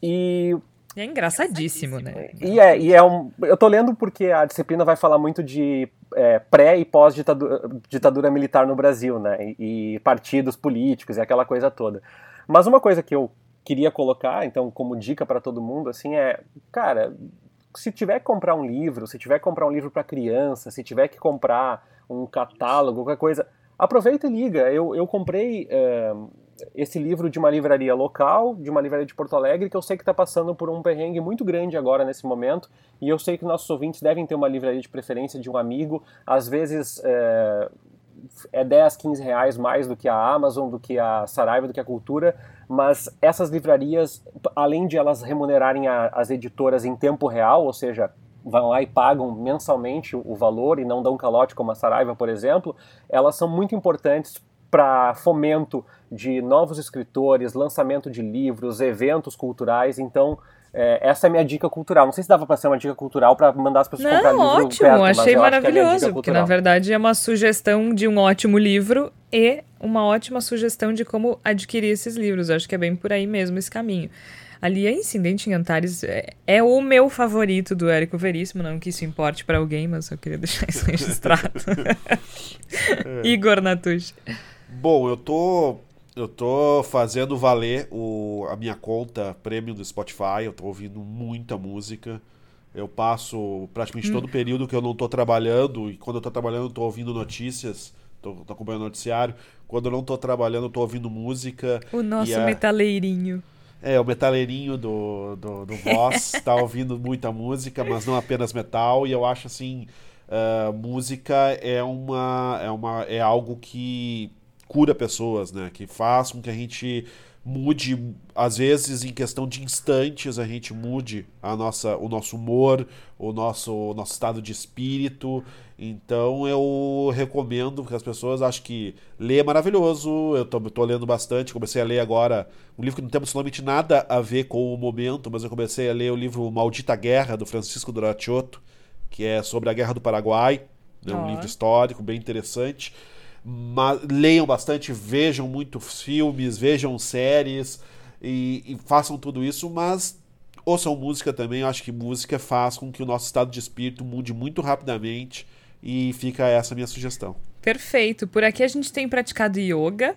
E é engraçadíssimo, né? E é, e é um, eu tô lendo porque a disciplina vai falar muito de é, pré e pós ditadura, ditadura militar no Brasil, né? E, e partidos políticos e aquela coisa toda. Mas uma coisa que eu queria colocar, então, como dica para todo mundo, assim, é, cara, se tiver que comprar um livro, se tiver que comprar um livro para criança, se tiver que comprar um catálogo, qualquer coisa, aproveita e liga. Eu, eu comprei uh, esse livro de uma livraria local, de uma livraria de Porto Alegre, que eu sei que está passando por um perrengue muito grande agora nesse momento, e eu sei que nossos ouvintes devem ter uma livraria de preferência de um amigo, às vezes. Uh, é 10, 15 reais mais do que a Amazon, do que a Saraiva, do que a Cultura, mas essas livrarias, além de elas remunerarem a, as editoras em tempo real, ou seja, vão lá e pagam mensalmente o valor e não dão calote como a Saraiva, por exemplo, elas são muito importantes para fomento de novos escritores, lançamento de livros, eventos culturais, então é, essa é a minha dica cultural. Não sei se dava para ser uma dica cultural para mandar as pessoas comprar livro ótimo, perto, achei é maravilhoso, é porque na verdade é uma sugestão de um ótimo livro e uma ótima sugestão de como adquirir esses livros. Eu acho que é bem por aí mesmo esse caminho. Ali, a Incidente em Antares é, é, o meu favorito do Érico Veríssimo, não que isso importe para alguém, mas eu queria *laughs* deixar isso registrado. *laughs* é. Igor Natush. Bom, eu tô Eu tô fazendo valer o, a minha conta premium do Spotify, eu tô ouvindo muita música. Eu passo praticamente hum. todo o período que eu não tô trabalhando, e quando eu tô trabalhando eu tô ouvindo notícias, tô, tô acompanhando noticiário. Quando eu não tô trabalhando eu tô ouvindo música. O nosso a... metaleirinho. É, o metaleirinho do, do, do Voz *laughs* tá ouvindo muita música, mas não apenas metal, e eu acho assim, uh, música é uma, é uma é algo que cura pessoas, né? Que faz com que a gente mude, às vezes em questão de instantes, a gente mude a nossa, o nosso humor, o nosso, o nosso estado de espírito. Então eu recomendo que as pessoas, acho que ler é maravilhoso, eu tô, tô lendo bastante, comecei a ler agora um livro que não tem absolutamente nada a ver com o momento, mas eu comecei a ler o livro Maldita Guerra, do Francisco Duracciotto, que é sobre a Guerra do Paraguai, né, um livro histórico bem interessante. Mas, leiam bastante, vejam muitos filmes, vejam séries e, e façam tudo isso, mas ouçam música também. Eu acho que música faz com que o nosso estado de espírito mude muito rapidamente e fica essa minha sugestão. Perfeito. Por aqui a gente tem praticado yoga.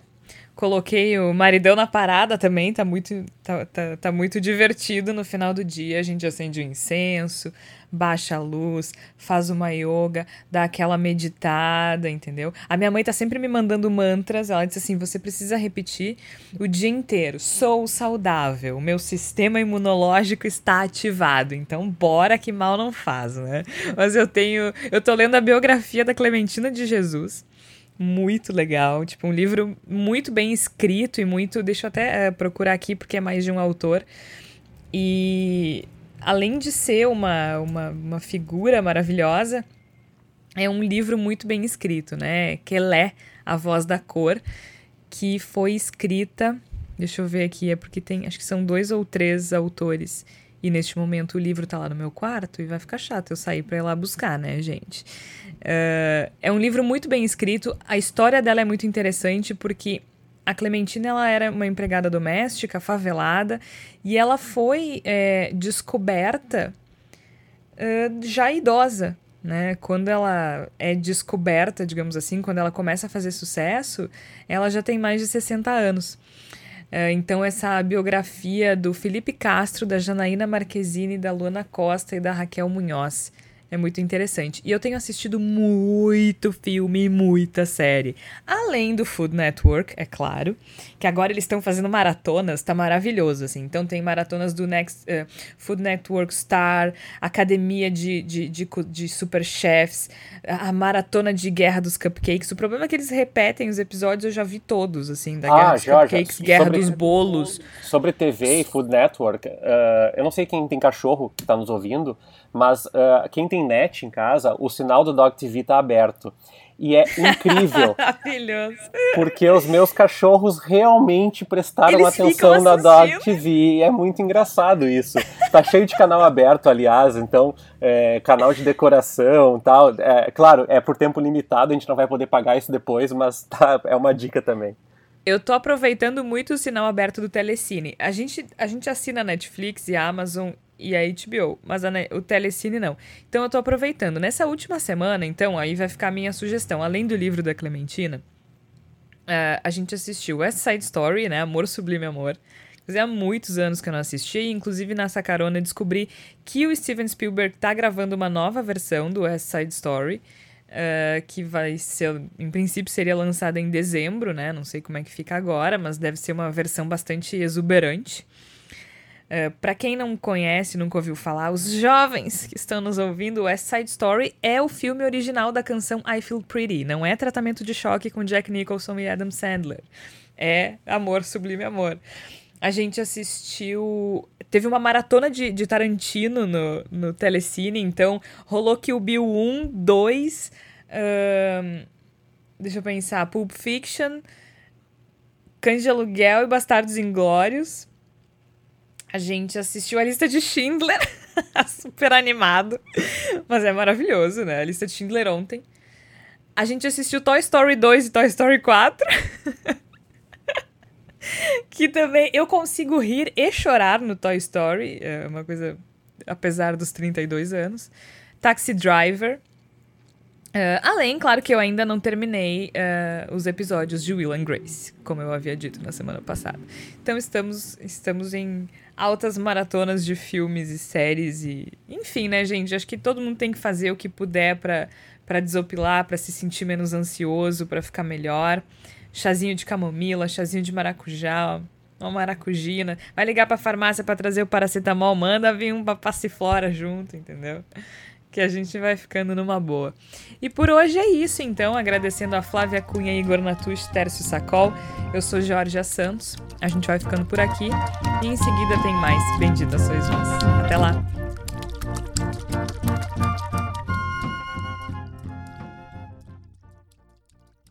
Coloquei o maridão na parada também, tá muito, tá, tá, tá muito divertido no final do dia. A gente acende o um incenso, baixa a luz, faz uma yoga, dá aquela meditada, entendeu? A minha mãe tá sempre me mandando mantras, ela disse assim: você precisa repetir o dia inteiro. Sou saudável, meu sistema imunológico está ativado, então bora que mal não faz, né? Mas eu tenho. Eu tô lendo a biografia da Clementina de Jesus muito legal. Tipo, um livro muito bem escrito e muito. Deixa eu até uh, procurar aqui porque é mais de um autor. E além de ser uma, uma, uma figura maravilhosa, é um livro muito bem escrito, né? Kelé, A Voz da Cor, que foi escrita. Deixa eu ver aqui, é porque tem. Acho que são dois ou três autores. E neste momento o livro tá lá no meu quarto e vai ficar chato eu sair para ir lá buscar, né, gente? Uh, é um livro muito bem escrito. A história dela é muito interessante porque a Clementina ela era uma empregada doméstica, favelada, e ela foi é, descoberta uh, já idosa. Né? Quando ela é descoberta, digamos assim, quando ela começa a fazer sucesso, ela já tem mais de 60 anos. Uh, então, essa biografia do Felipe Castro, da Janaína Marquezine, da Luana Costa e da Raquel Munhoz é muito interessante. E eu tenho assistido muito filme e muita série. Além do Food Network, é claro. Que agora eles estão fazendo maratonas, tá maravilhoso, assim. Então tem maratonas do Next uh, Food Network Star, Academia de, de, de, de Super Chefs, a maratona de Guerra dos Cupcakes. O problema é que eles repetem os episódios, eu já vi todos, assim, da ah, Guerra dos Cupcakes, Guerra sobre, dos Bolos. Sobre TV e Food Network, uh, eu não sei quem tem cachorro que tá nos ouvindo, mas uh, quem tem net em casa, o sinal do Dog TV está aberto. E é incrível. *laughs* Maravilhoso. Porque os meus cachorros realmente prestaram Eles atenção na Dog TV. E é muito engraçado isso. Tá cheio de canal aberto, aliás, então, é, canal de decoração tal. É, claro, é por tempo limitado, a gente não vai poder pagar isso depois, mas tá, é uma dica também. Eu tô aproveitando muito o sinal aberto do Telecine. A gente, a gente assina Netflix e Amazon e a HBO, mas a, o Telecine não. Então eu tô aproveitando. Nessa última semana, então, aí vai ficar a minha sugestão. Além do livro da Clementina, uh, a gente assistiu West Side Story, né? Amor Sublime Amor. Fazia muitos anos que eu não assisti, inclusive nessa carona descobri que o Steven Spielberg tá gravando uma nova versão do West Side Story. Uh, que vai ser, em princípio, seria lançada em dezembro, né? Não sei como é que fica agora, mas deve ser uma versão bastante exuberante. Uh, para quem não conhece, nunca ouviu falar, os jovens que estão nos ouvindo, West Side Story é o filme original da canção I Feel Pretty. Não é tratamento de choque com Jack Nicholson e Adam Sandler. É amor, sublime amor. A gente assistiu. Teve uma maratona de, de Tarantino no, no Telecine, então rolou que o Bill 1, 2. Uh, deixa eu pensar. Pulp Fiction, Cães de Aluguel e Bastardos Inglórios. A gente assistiu a lista de Schindler, *laughs* super animado, mas é maravilhoso, né? A lista de Schindler ontem. A gente assistiu Toy Story 2 e Toy Story 4. *laughs* que também eu consigo rir e chorar no Toy Story, é uma coisa apesar dos 32 anos. Taxi Driver, Uh, além, claro que eu ainda não terminei uh, os episódios de Will and Grace, como eu havia dito na semana passada. Então estamos, estamos em altas maratonas de filmes e séries e. Enfim, né, gente? Acho que todo mundo tem que fazer o que puder para desopilar, para se sentir menos ansioso, para ficar melhor. Chazinho de camomila, chazinho de maracujá, uma maracujina. Vai ligar pra farmácia para trazer o paracetamol, manda vir um passiflora junto, entendeu? Que a gente vai ficando numa boa. E por hoje é isso, então, agradecendo a Flávia Cunha, Igor Natush, Tércio Sacol. Eu sou Jorge Santos. A gente vai ficando por aqui e em seguida tem mais Bendita Sois Vós. Até lá!